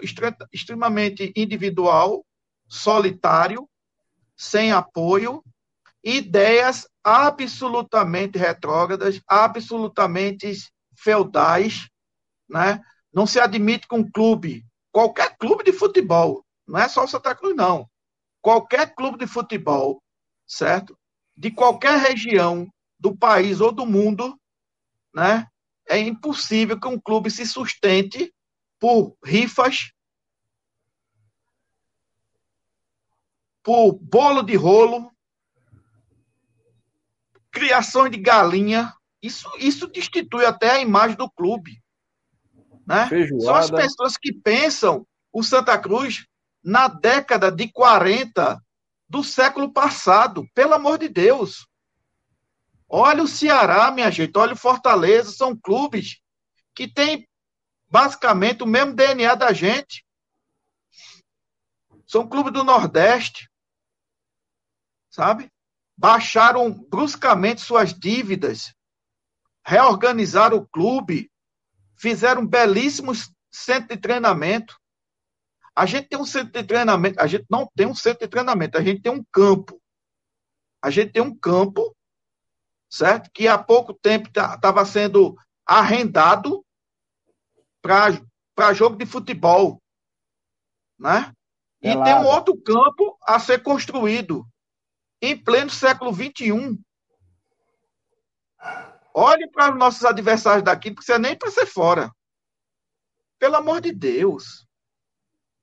S2: extremamente individual, solitário, sem apoio, ideias absolutamente retrógradas, absolutamente feudais, né? Não se admite que um clube, qualquer clube de futebol, não é só o Santa Cruz, não. Qualquer clube de futebol certo? De qualquer região do país ou do mundo, né? É impossível que um clube se sustente por rifas, por bolo de rolo, criação de galinha. Isso, isso destitui até a imagem do clube. Né? São as pessoas que pensam o Santa Cruz na década de 40 do século passado, pelo amor de Deus. Olha o Ceará, minha gente, olha o Fortaleza, são clubes que têm basicamente o mesmo DNA da gente. São clubes do Nordeste, sabe? Baixaram bruscamente suas dívidas, reorganizaram o clube, fizeram belíssimos centros de treinamento. A gente tem um centro de treinamento, a gente não tem um centro de treinamento, a gente tem um campo. A gente tem um campo, certo? Que há pouco tempo estava sendo arrendado para jogo de futebol, né? E tem um outro campo a ser construído em pleno século XXI. Olhe para os nossos adversários daqui, não precisa nem para ser fora. Pelo amor de Deus.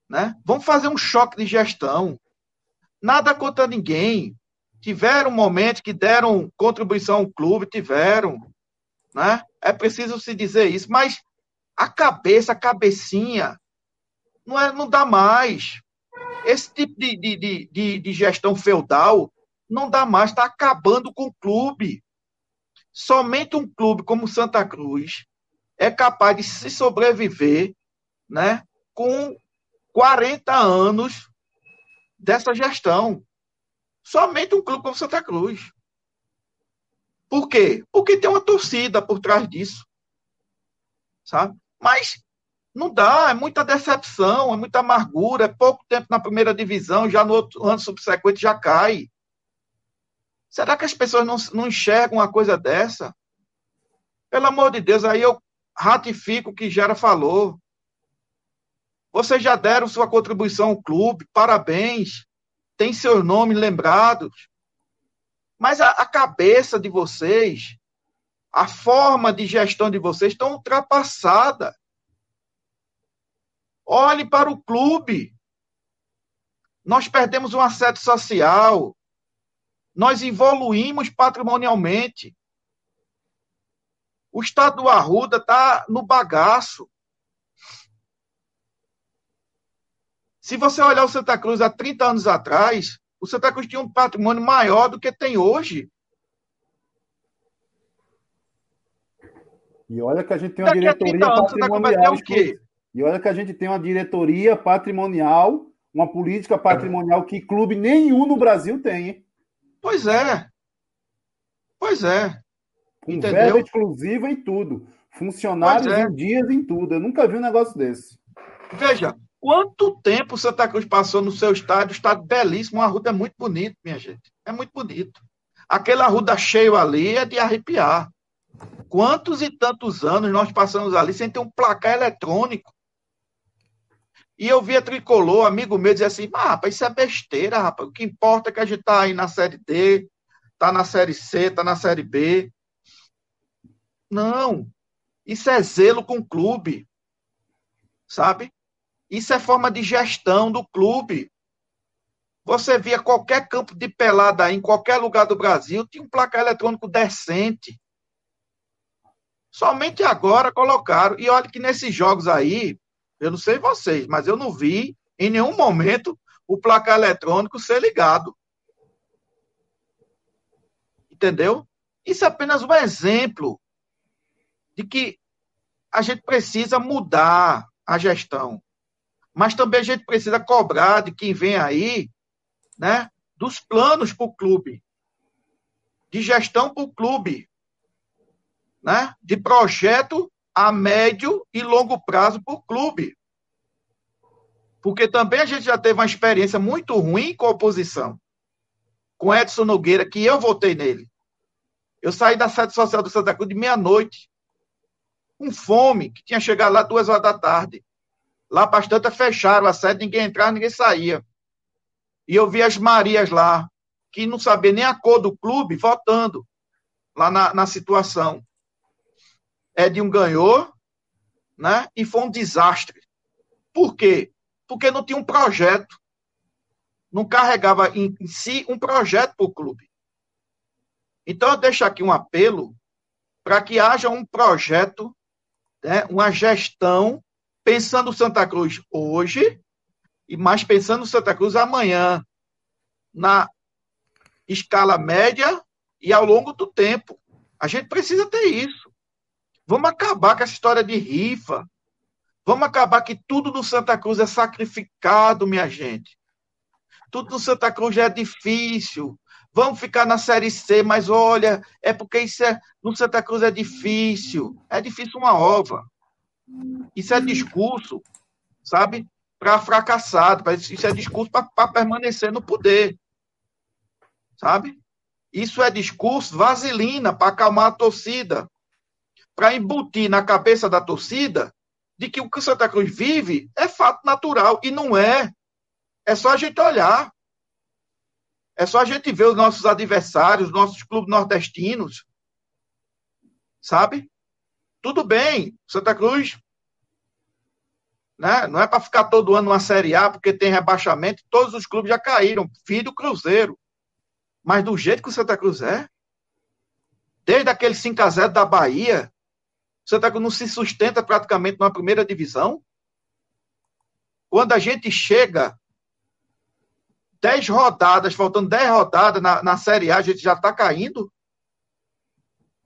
S2: Né? Vamos fazer um choque de gestão. Nada contra ninguém. Tiveram momentos que deram contribuição ao clube, tiveram. Né? É preciso se dizer isso, mas a cabeça, a cabecinha, não, é, não dá mais. Esse tipo de, de, de, de gestão feudal não dá mais, está acabando com o clube. Somente um clube como Santa Cruz é capaz de se sobreviver né, com 40 anos dessa gestão. Somente um clube como Santa Cruz. Por quê? Porque tem uma torcida por trás disso. Sabe? Mas não dá, é muita decepção, é muita amargura, é pouco tempo na primeira divisão, já no outro ano subsequente já cai. Será que as pessoas não, não enxergam uma coisa dessa? Pelo amor de Deus, aí eu ratifico o que Gera falou. Vocês já deram sua contribuição ao clube, parabéns. Tem seus nomes lembrados. Mas a, a cabeça de vocês, a forma de gestão de vocês estão ultrapassada. Olhe para o clube. Nós perdemos um asseto social. Nós evoluímos patrimonialmente. O estado do Arruda está no bagaço. Se você olhar o Santa Cruz há 30 anos atrás, o Santa Cruz tinha um patrimônio maior do que tem hoje.
S3: E olha que a gente tem uma diretoria anos, patrimonial. E olha que a gente tem uma diretoria patrimonial, uma política patrimonial que clube nenhum no Brasil tem. Hein?
S2: Pois é. Pois é.
S3: Com Entendeu? verba exclusiva em tudo. Funcionários é. em dias em tudo. Eu nunca vi um negócio desse.
S2: Veja, Quanto tempo Santa Cruz passou no seu estádio? Estádio belíssimo, uma arruda é muito bonito, minha gente. É muito bonito. Aquele arruda cheio ali é de arrepiar. Quantos e tantos anos nós passamos ali sem ter um placar eletrônico? E eu via tricolor, amigo meu, dizer assim: ah, rapaz, isso é besteira, rapaz. O que importa é que a gente tá aí na série D, tá na série C, tá na série B. Não. Isso é zelo com o clube. Sabe? Isso é forma de gestão do clube. Você via qualquer campo de pelada em qualquer lugar do Brasil, tinha um placar eletrônico decente. Somente agora colocaram. E olha que nesses jogos aí, eu não sei vocês, mas eu não vi em nenhum momento o placar eletrônico ser ligado. Entendeu? Isso é apenas um exemplo de que a gente precisa mudar a gestão mas também a gente precisa cobrar de quem vem aí, né, dos planos para o clube, de gestão para o clube, né, de projeto a médio e longo prazo para o clube. Porque também a gente já teve uma experiência muito ruim com a oposição. Com Edson Nogueira, que eu votei nele. Eu saí da sede social do Santa Cruz de meia-noite, com fome, que tinha chegado lá duas horas da tarde. Lá bastante fecharam a sede, ninguém entrava, ninguém saía. E eu vi as Marias lá, que não sabia nem a cor do clube, votando lá na, na situação. Edinho ganhou, né? E foi um desastre. Por quê? Porque não tinha um projeto. Não carregava em, si um projeto para o clube. Então, eu deixo aqui um apelo para que haja um projeto, né, uma gestão pensando Santa Cruz hoje, e mais pensando Santa Cruz amanhã, na escala média e ao longo do tempo. A gente precisa ter isso. Vamos acabar com essa história de rifa. Vamos acabar que tudo no Santa Cruz é sacrificado, minha gente. Tudo no Santa Cruz é difícil. Vamos ficar na Série C, mas olha, é porque isso é, no Santa Cruz é difícil. É difícil uma ova. Isso é discurso, sabe? Para fracassado. Isso é discurso para permanecer no poder. Sabe? Isso é discurso vaselina para acalmar a torcida. Para embutir na cabeça da torcida de que o que Santa Cruz vive é fato natural. E não é. É só a gente olhar. É só a gente ver os nossos adversários, os nossos clubes nordestinos. Sabe? Tudo bem, Santa Cruz. Né? Não é para ficar todo ano numa Série A, porque tem rebaixamento, todos os clubes já caíram, filho do Cruzeiro. Mas do jeito que o Santa Cruz é, desde aquele 5x0 da Bahia, Santa Cruz não se sustenta praticamente na primeira divisão. Quando a gente chega 10 rodadas, faltando 10 rodadas na, na Série A, a gente já está caindo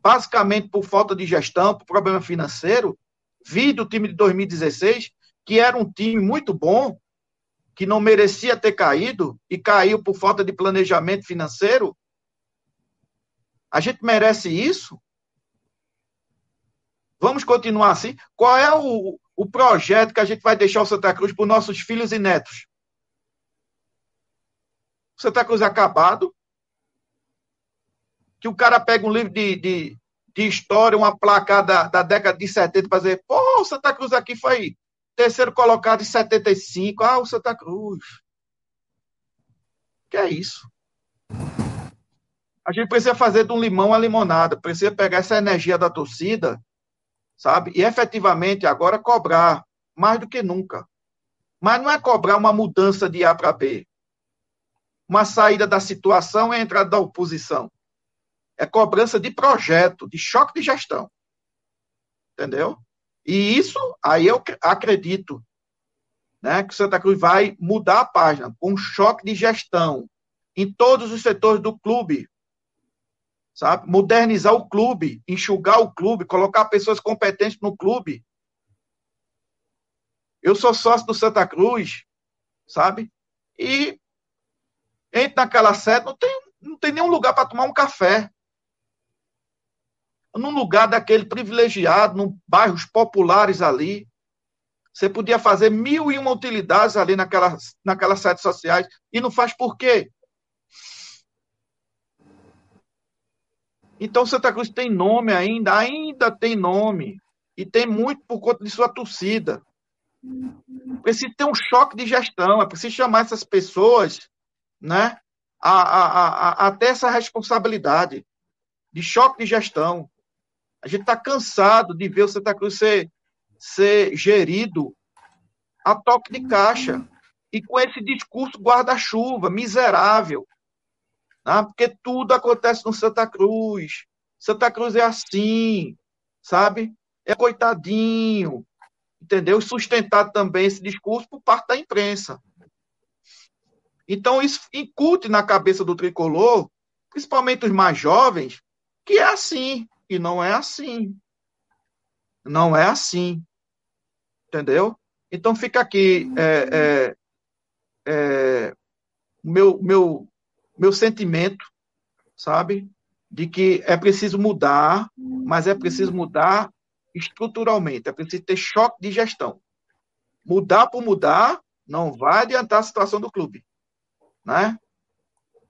S2: basicamente por falta de gestão, por problema financeiro. Vi do time de 2016, que era um time muito bom, que não merecia ter caído e caiu por falta de planejamento financeiro. A gente merece isso? Vamos continuar assim? Qual é o, o projeto que a gente vai deixar o Santa Cruz para os nossos filhos e netos? Santa Cruz acabado, que o cara pega um livro de, de, de história, uma placa da, da década de 70 para dizer, pô, o Santa Cruz aqui foi terceiro colocado em 75. Ah, o Santa Cruz. Que é isso? A gente precisa fazer de um limão a limonada, precisa pegar essa energia da torcida, sabe? E efetivamente agora cobrar mais do que nunca. Mas não é cobrar uma mudança de A para B, uma saída da situação e entrada da oposição. É cobrança de projeto, de choque de gestão. Entendeu? E isso, aí eu acredito, né, que Santa Cruz vai mudar a página com um choque de gestão em todos os setores do clube, sabe? Modernizar o clube, enxugar o clube, colocar pessoas competentes no clube. Eu sou sócio do Santa Cruz, sabe? E entre naquela sede, não tem, não tem nenhum lugar para tomar um café. Num lugar daquele privilegiado, num bairros populares ali. Você podia fazer mil e uma utilidades ali naquelas, naquelas sedes sociais e não faz por quê? Então Santa Cruz tem nome ainda, ainda tem nome. E tem muito por conta de sua torcida. Precisa ter um choque de gestão, é preciso chamar essas pessoas né, a, a, a, a ter essa responsabilidade de choque de gestão. A gente está cansado de ver o Santa Cruz ser, ser gerido a toque de caixa e com esse discurso guarda-chuva, miserável, né? porque tudo acontece no Santa Cruz. Santa Cruz é assim, sabe? É coitadinho, entendeu? Sustentado também esse discurso por parte da imprensa. Então, isso incute na cabeça do tricolor, principalmente os mais jovens, que é assim, e não é assim. Não é assim. Entendeu? Então, fica aqui é, é, é, meu, meu, meu sentimento, sabe? De que é preciso mudar, mas é preciso mudar estruturalmente, é preciso ter choque de gestão. Mudar por mudar não vai adiantar a situação do clube. Né?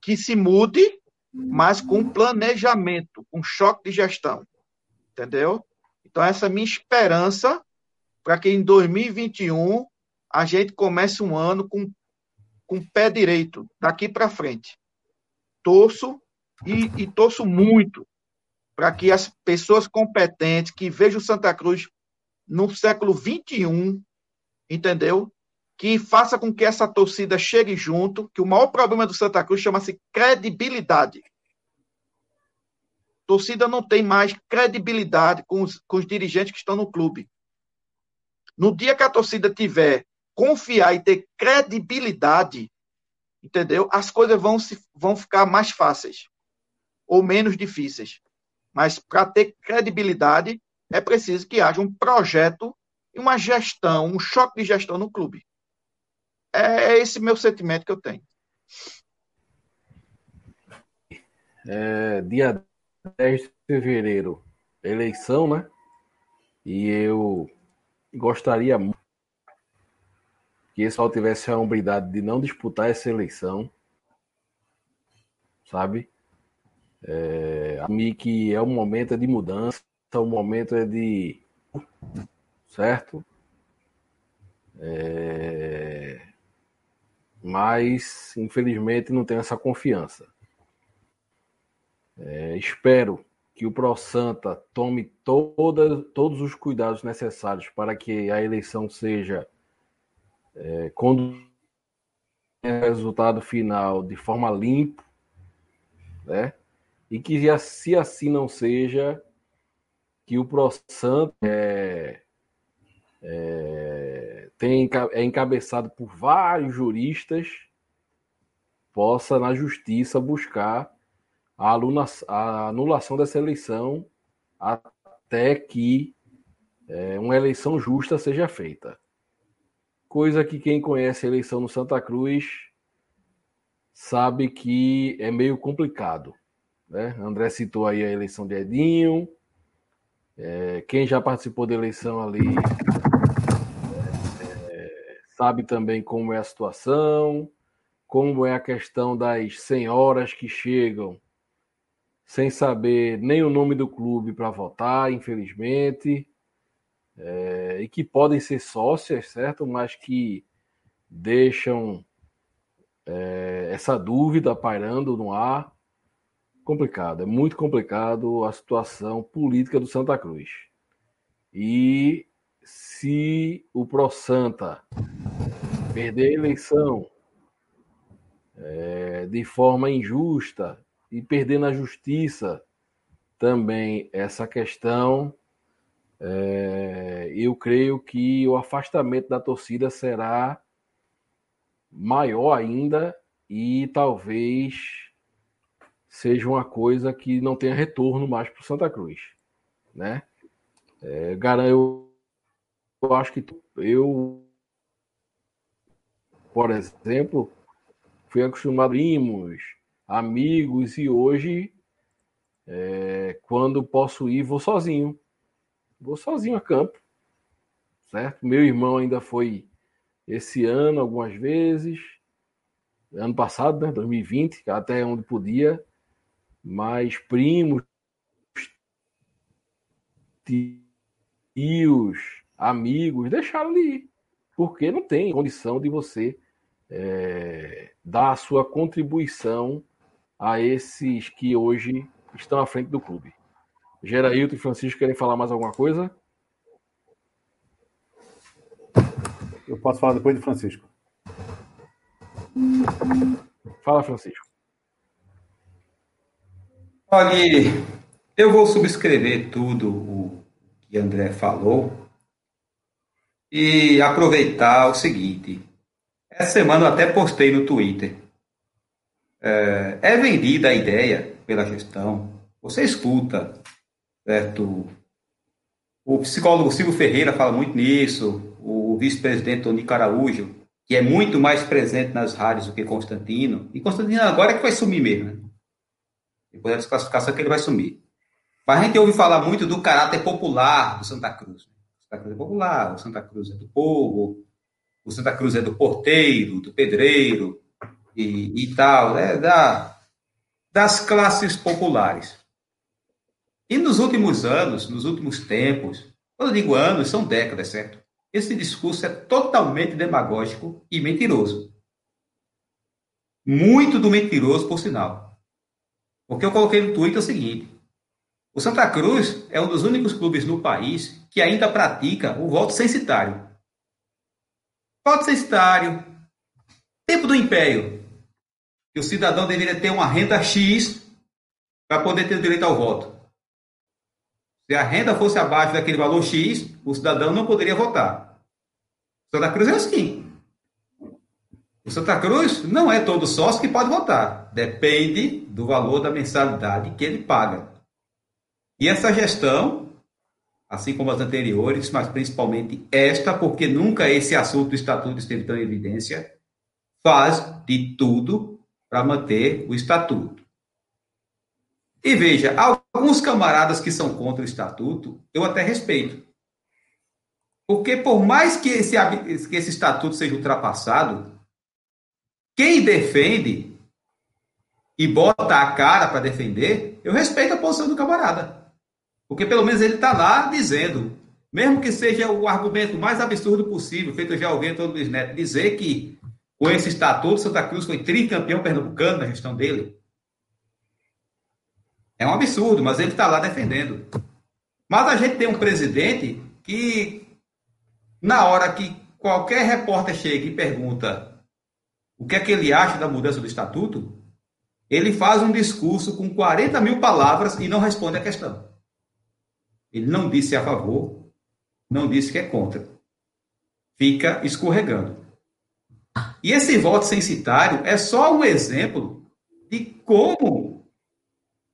S2: Que se mude, mas com planejamento, com choque de gestão. Entendeu? Então, essa é a minha esperança para que em 2021 a gente comece um ano com, com pé direito, daqui para frente. Torço e, e torço muito para que as pessoas competentes que vejam Santa Cruz no século 21, entendeu? Que faça com que essa torcida chegue junto, que o maior problema do Santa Cruz chama-se credibilidade. Torcida não tem mais credibilidade com os, com os dirigentes que estão no clube. No dia que a torcida tiver confiar e ter credibilidade, entendeu? As coisas vão, se, vão ficar mais fáceis ou menos difíceis. Mas para ter credibilidade, é preciso que haja um projeto e uma gestão, um choque de gestão no clube. É esse meu sentimento que eu tenho.
S1: É, dia 10 de fevereiro, eleição, né? E eu gostaria muito que esse pessoal tivesse a hombridade de não disputar essa eleição, sabe? É, a mim que é um momento de mudança, o momento é de. Certo? É, mas, infelizmente, não tenho essa confiança. É, espero que o Pro Santa tome toda, todos os cuidados necessários para que a eleição seja é, com resultado final de forma limpa, né? e que se assim não seja, que o ProSanto é, é, tem, é encabeçado por vários juristas, possa na justiça buscar a, aluna, a anulação dessa eleição até que é, uma eleição justa seja feita. Coisa que quem conhece a eleição no Santa Cruz sabe que é meio complicado. Né? André citou aí a eleição de Edinho. É, quem já participou da eleição ali é, sabe também como é a situação, como é a questão das senhoras que chegam sem saber nem o nome do clube para votar, infelizmente, é, e que podem ser sócias, certo? Mas que deixam é, essa dúvida pairando no ar complicado, é muito complicado a situação política do Santa Cruz. E se o Pro Santa perder a eleição é, de forma injusta e perder na justiça também essa questão, é, eu creio que o afastamento da torcida será maior ainda e talvez seja uma coisa que não tenha retorno mais para o Santa Cruz, né? É, eu, eu acho que eu, por exemplo, fui acostumado primos, amigos e hoje, é, quando posso ir, vou sozinho, vou sozinho a campo, certo? Meu irmão ainda foi esse ano algumas vezes, ano passado, né, 2020, até onde podia mas primos, tios, amigos deixaram de ir, porque não tem condição de você é, dar a sua contribuição a esses que hoje estão à frente do clube. Gerailton e Francisco querem falar mais alguma coisa?
S3: Eu posso falar depois de Francisco.
S1: Fala, Francisco.
S4: Olha, eu vou subscrever tudo o que André falou e aproveitar o seguinte. Essa semana eu até postei no Twitter. É, é vendida a ideia pela gestão. Você escuta, certo? O psicólogo Silvio Ferreira fala muito nisso, o vice-presidente Tony Araújo, que é muito mais presente nas rádios do que Constantino. E Constantino agora é que vai sumir mesmo, né? Depois da desclassificação que ele vai sumir. Mas a gente ouve falar muito do caráter popular do Santa Cruz. O Santa Cruz é popular, o Santa Cruz é do povo, o Santa Cruz é do porteiro, do pedreiro e, e tal, né? da, das classes populares. E nos últimos anos, nos últimos tempos, quando eu digo anos, são décadas, certo? Esse discurso é totalmente demagógico e mentiroso. Muito do mentiroso, por sinal. O que eu coloquei no Twitter é o seguinte: o Santa Cruz é um dos únicos clubes no país que ainda pratica o voto censitário. Voto censitário, tempo do império, que o cidadão deveria ter uma renda X para poder ter direito ao voto. Se a renda fosse abaixo daquele valor X, o cidadão não poderia votar. Santa Cruz é assim. O Santa Cruz não é todo sócio que pode votar. Depende do valor da mensalidade que ele paga. E essa gestão, assim como as anteriores, mas principalmente esta, porque nunca esse assunto do estatuto esteve tão em evidência, faz de tudo para manter o estatuto. E veja, alguns camaradas que são contra o estatuto, eu até respeito. Porque por mais que esse, que esse estatuto seja ultrapassado, quem defende e bota a cara para defender, eu respeito a posição do camarada. Porque pelo menos ele está lá dizendo, mesmo que seja o argumento mais absurdo possível, feito já alguém todo Luiz Neto, dizer que com esse estatuto Santa Cruz foi tricampeão pernambucano na gestão dele. É um absurdo, mas ele está lá defendendo. Mas a gente tem um presidente que, na hora que qualquer repórter chega e pergunta o que é que ele acha da mudança do estatuto, ele faz um discurso com 40 mil palavras e não responde a questão. Ele não disse a favor, não disse que é contra. Fica escorregando. E esse voto censitário é só um exemplo de como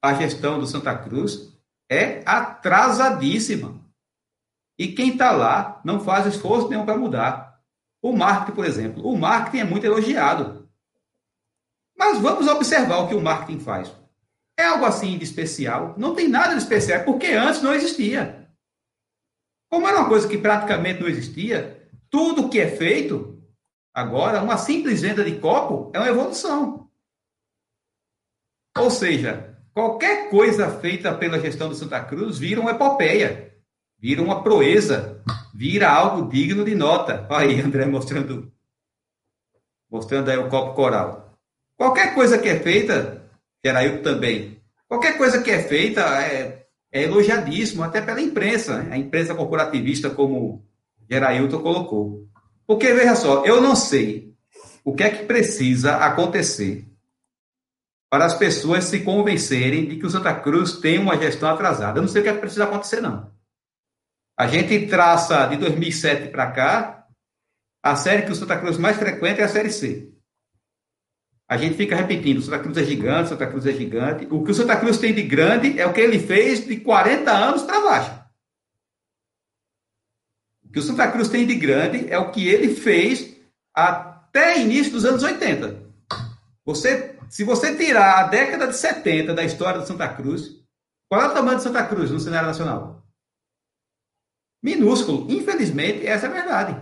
S4: a gestão do Santa Cruz é atrasadíssima. E quem está lá não faz esforço nenhum para mudar. O marketing, por exemplo. O marketing é muito elogiado. Mas vamos observar o que o marketing faz. É algo assim de especial? Não tem nada de especial, porque antes não existia. Como era uma coisa que praticamente não existia, tudo que é feito, agora, uma simples venda de copo é uma evolução. Ou seja, qualquer coisa feita pela gestão do Santa Cruz vira uma epopeia, vira uma proeza, vira algo digno de nota. Olha aí, André mostrando, mostrando aí o copo coral. Qualquer coisa que é feita, Geraildo também, Qualquer coisa que é feita é, é elogiadíssimo, até pela imprensa, né? a imprensa corporativista, como Gerailton colocou. Porque, veja só, eu não sei o que é que precisa acontecer para as pessoas se convencerem de que o Santa Cruz tem uma gestão atrasada. Eu não sei o que é precisa acontecer, não. A gente traça de 2007 para cá, a série que o Santa Cruz mais frequenta é a Série C. A gente fica repetindo, Santa Cruz é gigante, Santa Cruz é gigante. O que o Santa Cruz tem de grande é o que ele fez de 40 anos para baixo. O que o Santa Cruz tem de grande é o que ele fez até início dos anos 80. Você, se você tirar a década de 70 da história do Santa Cruz, qual é o tamanho de Santa Cruz no cenário nacional? Minúsculo. Infelizmente, essa é a verdade.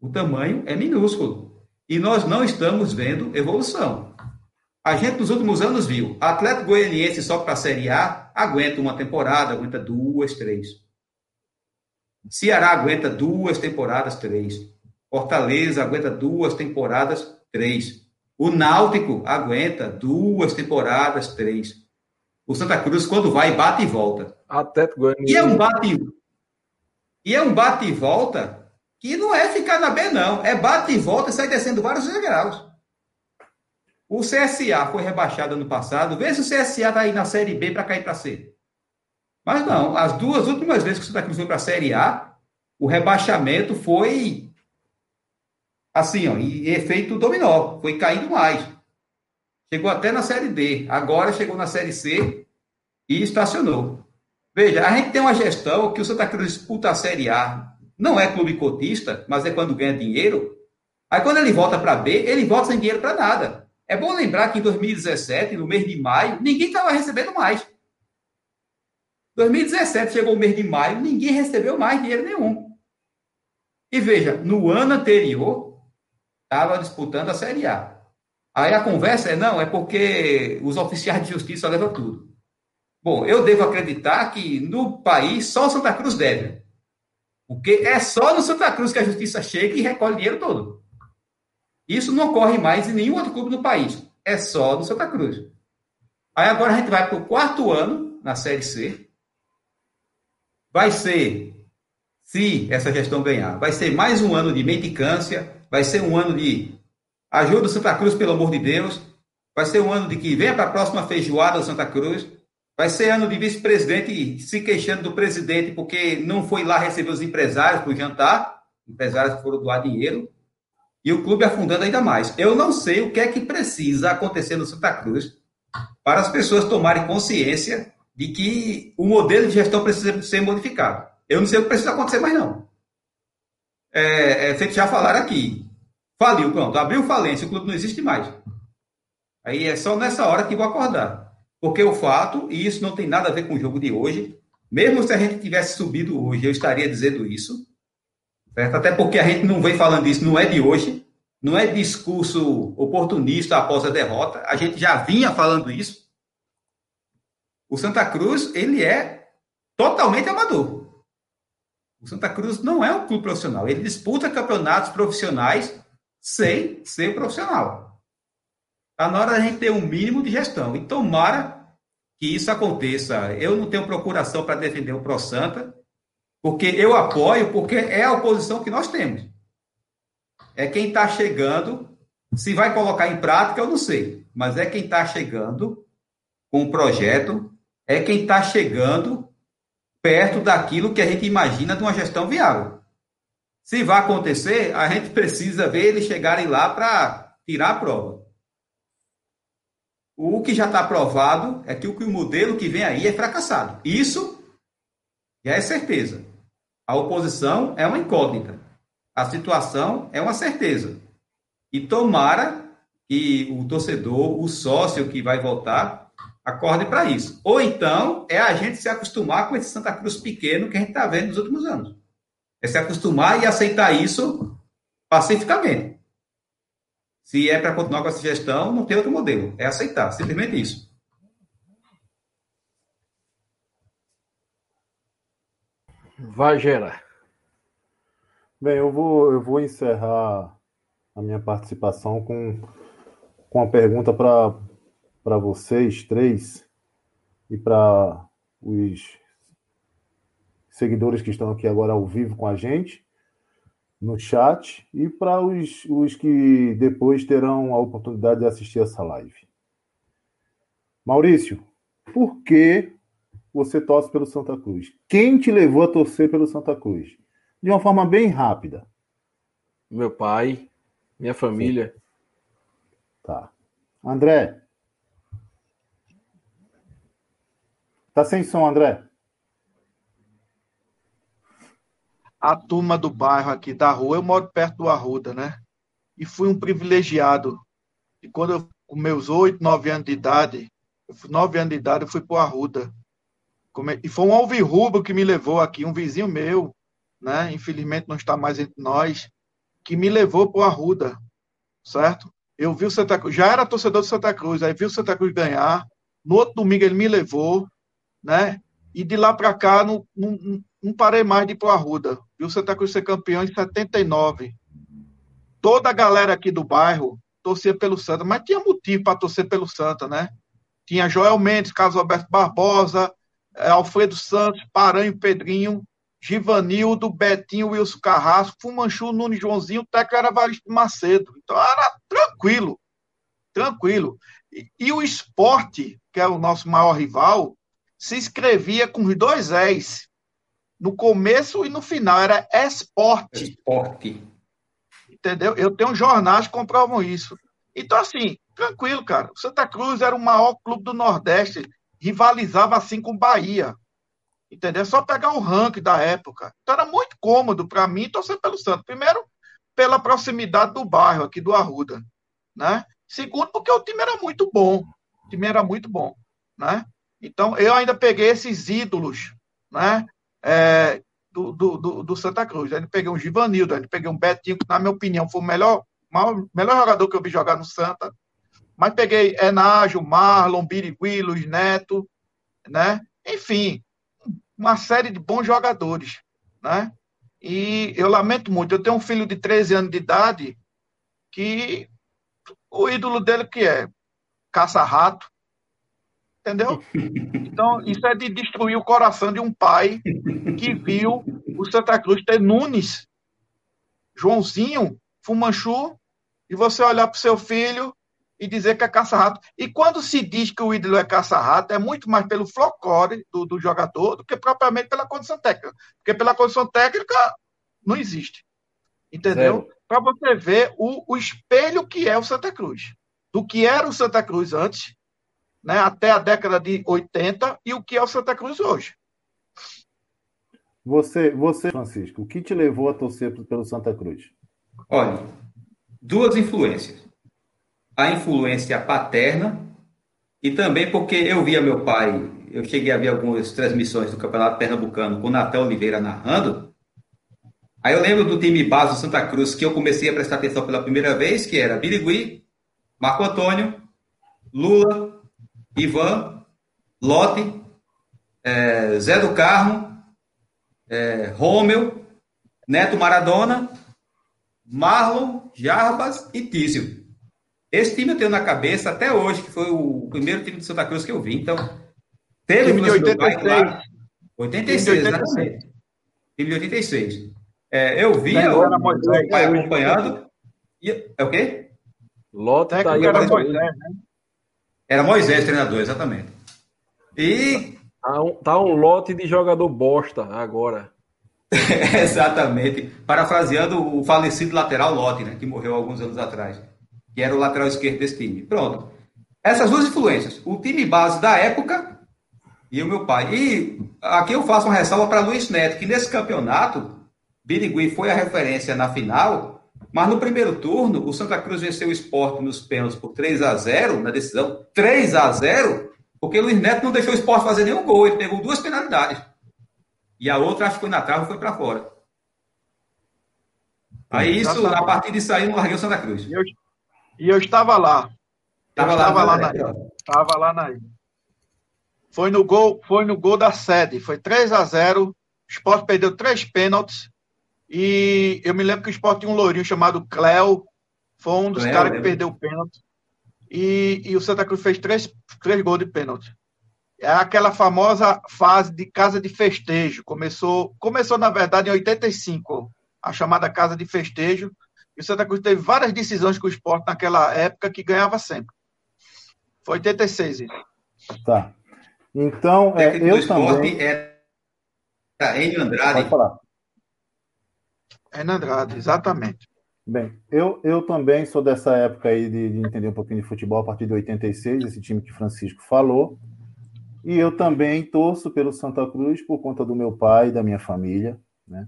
S4: O tamanho é minúsculo. E nós não estamos vendo evolução. A gente, nos últimos anos, viu atleta goianiense só para a Série A, aguenta uma temporada, aguenta duas, três. Ceará aguenta duas temporadas, três. Fortaleza aguenta duas temporadas, três. O Náutico aguenta duas temporadas, três. O Santa Cruz, quando vai, bate e volta.
S1: Goianiense.
S4: E é um bate, e é um bate e volta que não é ficar na B, não. É bate e volta e sai descendo vários degraus. O CSA foi rebaixado ano passado. Vê se o CSA vai ir na Série B para cair para C. Mas não, as duas últimas vezes que o Santa Cruz foi para a Série A, o rebaixamento foi assim, ó, e efeito dominó, foi caindo mais. Chegou até na Série D, agora chegou na Série C e estacionou. Veja, a gente tem uma gestão que o Santa Cruz disputa a Série A não é clube cotista, mas é quando ganha dinheiro. Aí quando ele volta para B, ele volta sem dinheiro para nada. É bom lembrar que em 2017, no mês de maio, ninguém estava recebendo mais. 2017 chegou o mês de maio, ninguém recebeu mais dinheiro nenhum. E veja, no ano anterior, estava disputando a Série A. Aí a conversa é, não, é porque os oficiais de justiça levam tudo. Bom, eu devo acreditar que no país só Santa Cruz deve. Porque é só no Santa Cruz que a justiça chega e recolhe dinheiro todo. Isso não ocorre mais em nenhum outro clube do país. É só no Santa Cruz. Aí agora a gente vai para o quarto ano na Série C. Vai ser, se essa gestão ganhar, vai ser mais um ano de mendicância, vai ser um ano de ajuda Santa Cruz, pelo amor de Deus, vai ser um ano de que venha para a próxima feijoada do Santa Cruz, Vai ser ano de vice-presidente se queixando do presidente porque não foi lá receber os empresários para o jantar, empresários que foram doar dinheiro, e o clube afundando ainda mais. Eu não sei o que é que precisa acontecer no Santa Cruz para as pessoas tomarem consciência de que o modelo de gestão precisa ser modificado. Eu não sei o que precisa acontecer mais, não. É, é, já falaram aqui. Faliu, pronto. Abriu falência, o clube não existe mais. Aí é só nessa hora que vou acordar. Porque o fato, e isso não tem nada a ver com o jogo de hoje, mesmo se a gente tivesse subido hoje, eu estaria dizendo isso, certo? Até porque a gente não vem falando isso, não é de hoje, não é discurso oportunista após a derrota, a gente já vinha falando isso. O Santa Cruz, ele é totalmente amador. O Santa Cruz não é um clube profissional, ele disputa campeonatos profissionais sem ser profissional. Está na hora da gente ter um mínimo de gestão. E tomara que isso aconteça. Eu não tenho procuração para defender o Pro Santa, porque eu apoio, porque é a oposição que nós temos. É quem está chegando. Se vai colocar em prática, eu não sei. Mas é quem está chegando com o projeto, é quem está chegando perto daquilo que a gente imagina de uma gestão viável. Se vai acontecer, a gente [laughs] precisa ver eles chegarem lá para tirar a prova. O que já está provado é que o, modelo que vem aí é fracassado. Isso já é certeza. A oposição é uma incógnita. A situação é uma certeza. E tomara que o torcedor, o sócio que vai votar, acorde para isso. Ou então é a gente se acostumar com esse Santa Cruz pequeno que a gente está vendo nos últimos anos. É se acostumar e aceitar isso pacificamente. Se é para continuar com essa gestão, não tem outro modelo. É aceitar, simplesmente isso.
S1: Vai, Gera.
S3: Bem, eu vou, eu vou encerrar a minha participação com, com uma pergunta para vocês três. e para os seguidores que estão aqui agora ao vivo com a gente no chat e para os, os que depois terão a oportunidade de assistir essa live. Maurício, por que você torce pelo Santa Cruz? Quem te levou a torcer pelo Santa Cruz? De uma forma bem rápida.
S1: Meu pai, minha família.
S3: Tá. André. Tá sem som, André.
S2: A turma do bairro aqui da rua, eu moro perto do Arruda, né? E fui um privilegiado. E quando eu, com meus oito, nove anos de idade, nove anos de idade, eu fui para o Arruda. E foi um alvirrubro que me levou aqui, um vizinho meu, né? Infelizmente não está mais entre nós, que me levou para o Arruda, certo? Eu vi o Santa Cruz, já era torcedor do Santa Cruz, aí vi o Santa Cruz ganhar. No outro domingo ele me levou, né? E de lá para cá não, não, não, parei mais de ir para o Arruda. Vi o Santa Cruz ser campeão em 79. Toda a galera aqui do bairro torcia pelo Santa, mas tinha motivo para torcer pelo Santa, né? Tinha Joel Mendes, Carlos Alberto Barbosa, eh, Alfredo Santos, Paranho Pedrinho, Givanildo, Betinho, Wilson Carrasco, Fumanchu, Nunes Joãozinho, o técnico era Varisto Macedo. Então era tranquilo, tranquilo. E, e, o esporte, que é o nosso maior rival, se escrevia com os dois S. No começo e no final, era esporte.
S4: Esporte.
S2: Entendeu? Eu tenho jornais que comprovam isso. Então, assim, tranquilo, cara. O Santa Cruz era o maior clube do Nordeste, rivalizava assim com Bahia. Entendeu? Só pegar o ranking da época. Então era muito cômodo para mim torcer pelo Santos. Primeiro, pela proximidade do bairro aqui do Arruda, né? Segundo, porque o time era muito bom. O time era muito bom, né? Então, eu ainda peguei esses ídolos, né? É, do, do, do, Santa Cruz. Ainda peguei um Givanildo, ainda peguei um Betinho, que, na minha opinião, foi o melhor, maior, melhor jogador que eu vi jogar no Santa. Mas peguei Enágio, Marlon, Birigui, Luiz Neto, né? Enfim, uma série de bons jogadores, né? E eu lamento muito, eu tenho um filho de 13 anos de idade que o ídolo dele que é caça-rato, entendeu? [laughs] Então, isso é de destruir o coração de um pai que viu o Santa Cruz ter Nunes, Joãozinho, Fumanchu, e você olhar para o seu filho e dizer que é caça-rato. E quando se diz que o ídolo é caça-rato, é muito mais pelo folclore do, do, jogador do que propriamente pela condição técnica. Porque pela condição técnica não existe. Entendeu? Para você ver o, o espelho que é o Santa Cruz. Do que era o Santa Cruz antes, né, até a década de 80, e o que é o Santa Cruz hoje.
S3: Você, você, Francisco, o que te levou a torcer pelo Santa Cruz?
S4: Olha, duas influências a influência paterna e também porque eu via meu pai, eu cheguei a ver algumas transmissões do Campeonato Pernambucano com o Natal Oliveira narrando. Aí eu lembro do time base do Santa Cruz que eu comecei a prestar atenção pela primeira vez, que era Birigui, Marco Antônio, Lula, Ivan, Lote, é, Zé do Carmo, é, Neto Maradona, Marlon, Jarbas e Tísio. Esse time eu tenho na cabeça até hoje, que foi o primeiro time de Santa Cruz que eu vi. Então, teve
S2: time de 86. Pai, claro.
S4: 86, exatamente. Time de 86. É, eu via o, o pai acompanhando. E, é o quê?
S1: Lota tá aí. Era Moisés, né?
S4: Era Moisés, treinador, exatamente. E.
S1: Tá um, tá um lote de jogador bosta agora. [laughs]
S4: exatamente. Parafraseando o falecido lateral Lote, né? Que morreu alguns anos atrás que era o lateral esquerdo desse time. Pronto. Essas duas influências, o time base da época e o meu pai. E aqui eu faço uma ressalva para Luiz Neto, que nesse campeonato, Birigui foi a referência na final, mas no primeiro turno, o Santa Cruz venceu o esporte nos pênaltis por 3 a 0 na decisão. 3 a 0 porque o Luiz Neto não deixou o esporte fazer nenhum gol, ele pegou duas penalidades. E a outra, acho que foi na trave e foi para fora. Aí isso, a partir disso aí, não larguei o Santa Cruz.
S2: Eu, e eu estava lá. Estava lá, lá, na Estava lá na ilha. Foi no gol, foi no gol da sede. Foi 3 a 0 O Sport perdeu três pênaltis. E eu me lembro que o Sport tinha um lourinho chamado Cléo. Foi um dos caras que perdeu o pênalti. E, e o Santa Cruz fez três, três gols de pênalti. É aquela famosa fase de casa de festejo. Começou, começou na verdade em 85, a chamada casa de festejo. E o Santa Cruz teve várias decisões com o esporte naquela época que ganhava sempre. Foi 86 isso.
S3: Tá. Então, é, eu também.
S4: Era Enio Andrade.
S3: Pode falar.
S2: Enio Andrade, exatamente.
S3: Bem, eu, eu também sou dessa época aí de, de, entender um pouquinho de futebol a partir de 86, esse time que Francisco falou. E eu também torço pelo Santa Cruz por conta do meu pai e da minha família, né?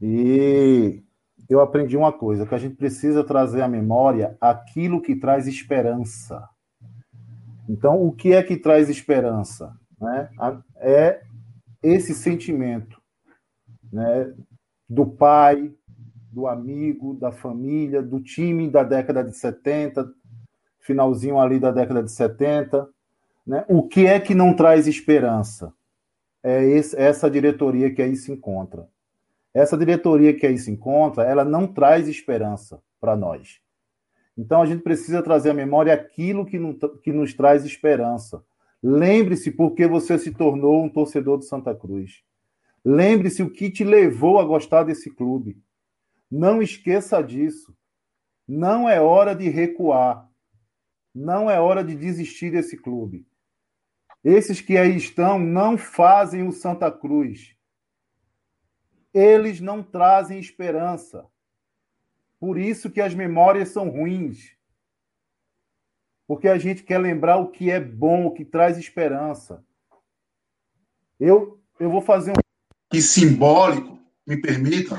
S3: E eu aprendi uma coisa, que a gente precisa trazer à memória aquilo que traz esperança. Então, o que é que traz esperança? Né? É esse sentimento né? Do pai, do amigo, da família, do time da década de 70, finalzinho ali da década de 70. Né? O que é que não traz esperança? É esse, essa diretoria que aí se encontra. Essa diretoria que aí se encontra, ela não traz esperança para nós. Então a gente precisa trazer à memória aquilo que, não, que nos traz esperança. Lembre-se por que você se tornou um torcedor do Santa Cruz. Lembre-se o que te levou a gostar desse clube. Não esqueça disso. Não é hora de recuar. Não é hora de desistir desse clube. Esses que aí estão não fazem o Santa Cruz. Eles não trazem esperança. Por isso que as memórias são ruins. Porque a gente quer lembrar o que é bom, o que traz esperança. Eu, eu vou fazer um.
S5: Que simbólico, me permitam,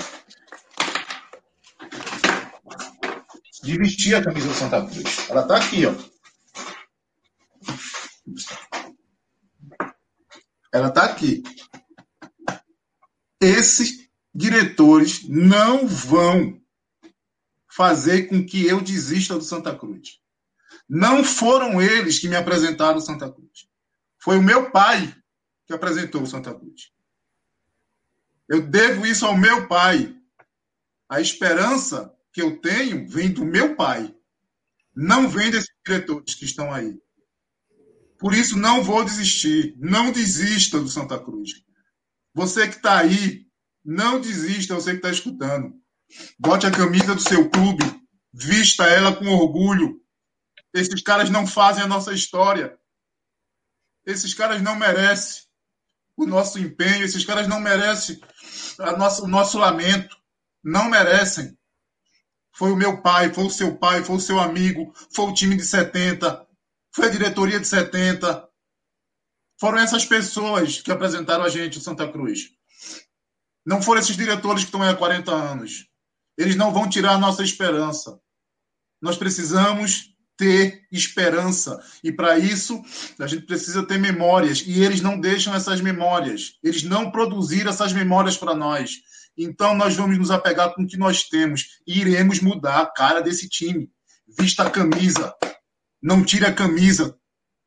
S5: de vestir a camisa do Santa Cruz. Ela está aqui, ó. Ela está aqui. Esses diretores não vão fazer com que eu desista do Santa Cruz. Não foram eles que me apresentaram o Santa Cruz. Foi o meu pai que apresentou o Santa Cruz. Eu devo isso ao meu pai. A esperança que eu tenho vem do meu pai. Não vem desses diretores que estão aí. Por isso, não vou desistir. Não desista do Santa Cruz. Você que está aí, não desista, você que está escutando. Bote a camisa do seu clube, vista ela com orgulho. Esses caras não fazem a nossa história. Esses caras não merecem o nosso empenho, esses caras não merecem nossa, o nosso lamento. Não merecem. Foi o meu pai, foi o seu pai, foi o seu amigo, foi o time de 70, foi a diretoria de 70. Foram essas pessoas que apresentaram a gente o Santa Cruz. Não foram esses diretores que estão aí há 40 anos. Eles não vão tirar a nossa esperança. Nós precisamos ter esperança. E para isso, a gente precisa ter memórias. E eles não deixam essas memórias. Eles não produziram essas memórias para nós. Então, nós vamos nos apegar com o que nós temos. E iremos mudar a cara desse time. Vista a camisa. Não tire a camisa.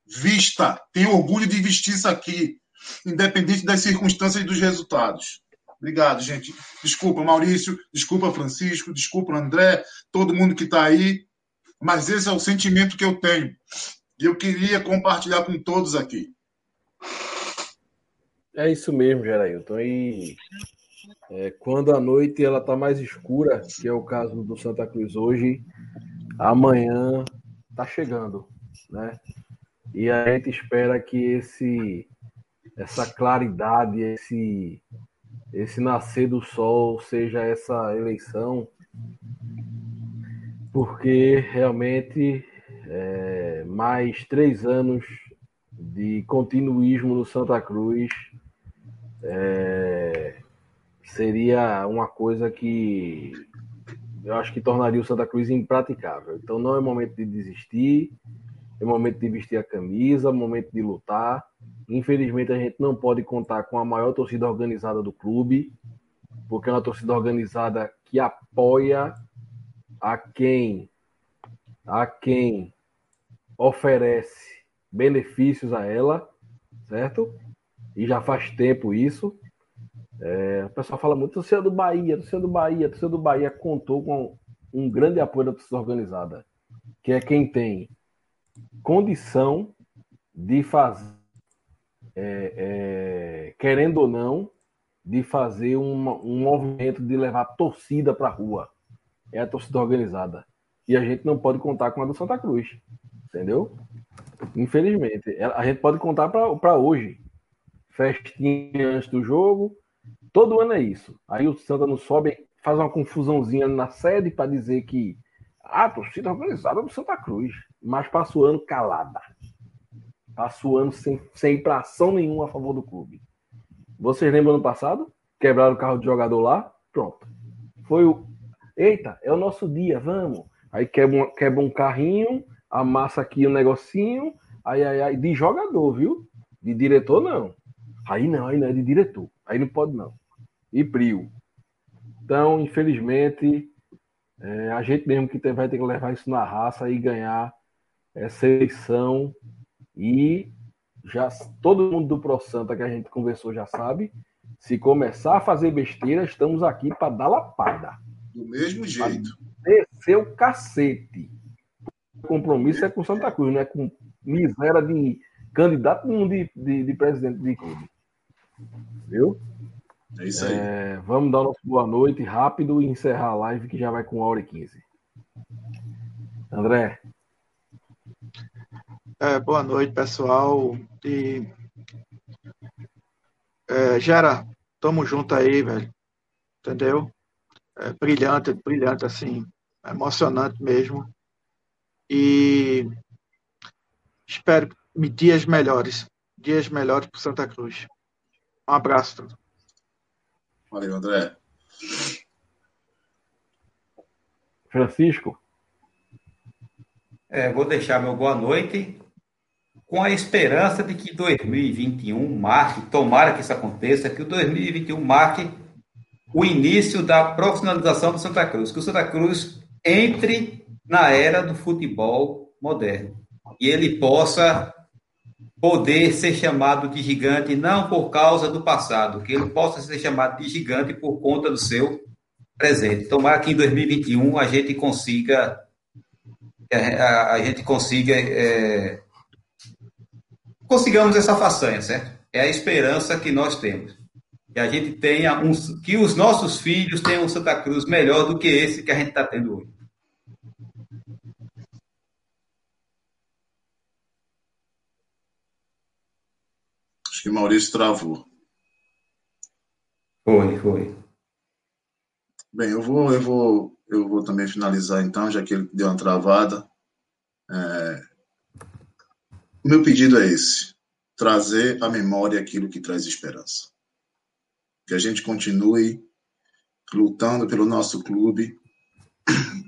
S5: Vista. Tenha orgulho de vestir isso aqui. Independente das circunstâncias e dos resultados. Obrigado, gente. Desculpa, Maurício. Desculpa, Francisco. Desculpa, André. Todo mundo que está aí. Mas esse é o sentimento que eu tenho. E eu queria compartilhar com todos aqui.
S1: É isso mesmo, Gerailton. E é, quando a noite ela está mais escura, que é o caso do Santa Cruz hoje, amanhã está chegando, né? E a gente espera que esse essa claridade, esse esse nascer do sol seja essa eleição, porque realmente é, mais três anos de continuismo no Santa Cruz é, seria uma coisa que eu acho que tornaria o Santa Cruz impraticável. Então não é momento de desistir, é momento de vestir a camisa, é momento de lutar Infelizmente, a gente não pode contar com a maior torcida organizada do clube, porque é uma torcida organizada que apoia a quem a quem oferece benefícios a ela, certo? E já faz tempo isso. É, o pessoal fala muito torcida do Bahia, torcida do Bahia, torcida do Bahia contou com um grande apoio da torcida organizada, que é quem tem condição de fazer é, é, querendo ou não, de fazer uma, um movimento de levar torcida para a rua. É a torcida organizada. E a gente não pode contar com a do Santa Cruz. Entendeu? Infelizmente. A gente pode contar para hoje. Festinha antes do jogo. Todo ano é isso. Aí o Santa não sobe, faz uma confusãozinha na sede para dizer que a torcida organizada do Santa Cruz. Mas passa o ano calada. Passa o ano sem, sem pração nenhuma a favor do clube. Vocês lembram ano passado? Quebraram o carro de jogador lá? Pronto. Foi o. Eita, é o nosso dia, vamos. Aí quebra um, quebra um carrinho, amassa aqui um negocinho, aí, aí, aí, de jogador, viu? De diretor, não. Aí não, aí não é de diretor. Aí não pode, não. E Prio. Então, infelizmente, é, a gente mesmo que tem, vai ter que levar isso na raça e ganhar essa eleição. E já todo mundo do Pro Santa que a gente conversou já sabe. Se começar a fazer besteira, estamos aqui para dar lapada.
S3: Do mesmo jeito.
S1: Descer o cacete. O compromisso é com Santa Cruz, não é com miséria de candidato de, de, de presidente de clube. Viu?
S3: É isso aí. É,
S1: vamos dar nossa boa noite rápido e encerrar a live que já vai com 1 hora e 15. André.
S2: É, boa noite, pessoal. E, é, Gera, tamo junto aí, velho. Entendeu? É, brilhante, brilhante, assim. Emocionante mesmo. E espero dias melhores. Dias melhores para Santa Cruz. Um abraço.
S3: Valeu, André.
S1: Francisco.
S4: É, vou deixar meu boa noite com a esperança de que 2021 marque, tomara que isso aconteça, que o 2021 marque o início da profissionalização do Santa Cruz, que o Santa Cruz entre na era do futebol moderno e ele possa poder ser chamado de gigante não por causa do passado, que ele possa ser chamado de gigante por conta do seu presente. Tomara que em 2021 a gente consiga a, a gente consiga é, consigamos essa façanha, certo? É a esperança que nós temos. Que a gente tenha um, que os nossos filhos tenham um Santa Cruz melhor do que esse que a gente está tendo hoje.
S3: Acho que Maurício travou.
S4: Foi, foi.
S3: Bem, eu vou, eu vou, eu vou também finalizar então, já que ele deu uma travada. É, o meu pedido é esse: trazer à memória aquilo que traz esperança. Que a gente continue lutando pelo nosso clube,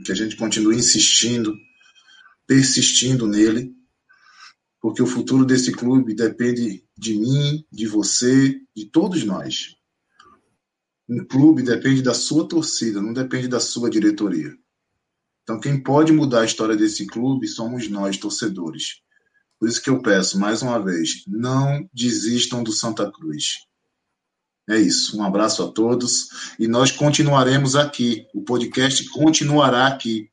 S3: que a gente continue insistindo, persistindo nele, porque o futuro desse clube depende de mim, de você, de todos nós. Um clube depende da sua torcida, não depende da sua diretoria. Então, quem pode mudar a história desse clube somos nós, torcedores. Por isso que eu peço, mais uma vez, não desistam do Santa Cruz. É isso. Um abraço a todos e nós continuaremos aqui. O podcast continuará aqui.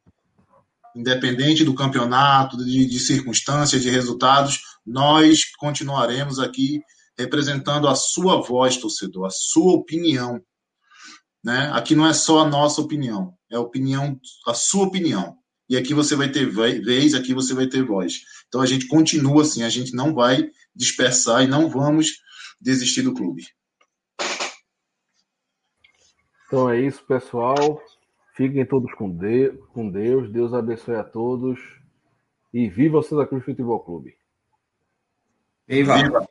S3: Independente do campeonato, de, de circunstâncias, de resultados, nós continuaremos aqui representando a sua voz, torcedor, a sua opinião. Né? Aqui não é só a nossa opinião, é a opinião, a sua opinião. E aqui você vai ter vez, aqui você vai ter voz. Então a gente continua assim, a gente não vai dispersar e não vamos desistir do clube.
S1: Então é isso, pessoal. Fiquem todos com, de com Deus. Deus abençoe a todos. E viva o Santa Cruz Futebol Clube.
S4: Viva! viva.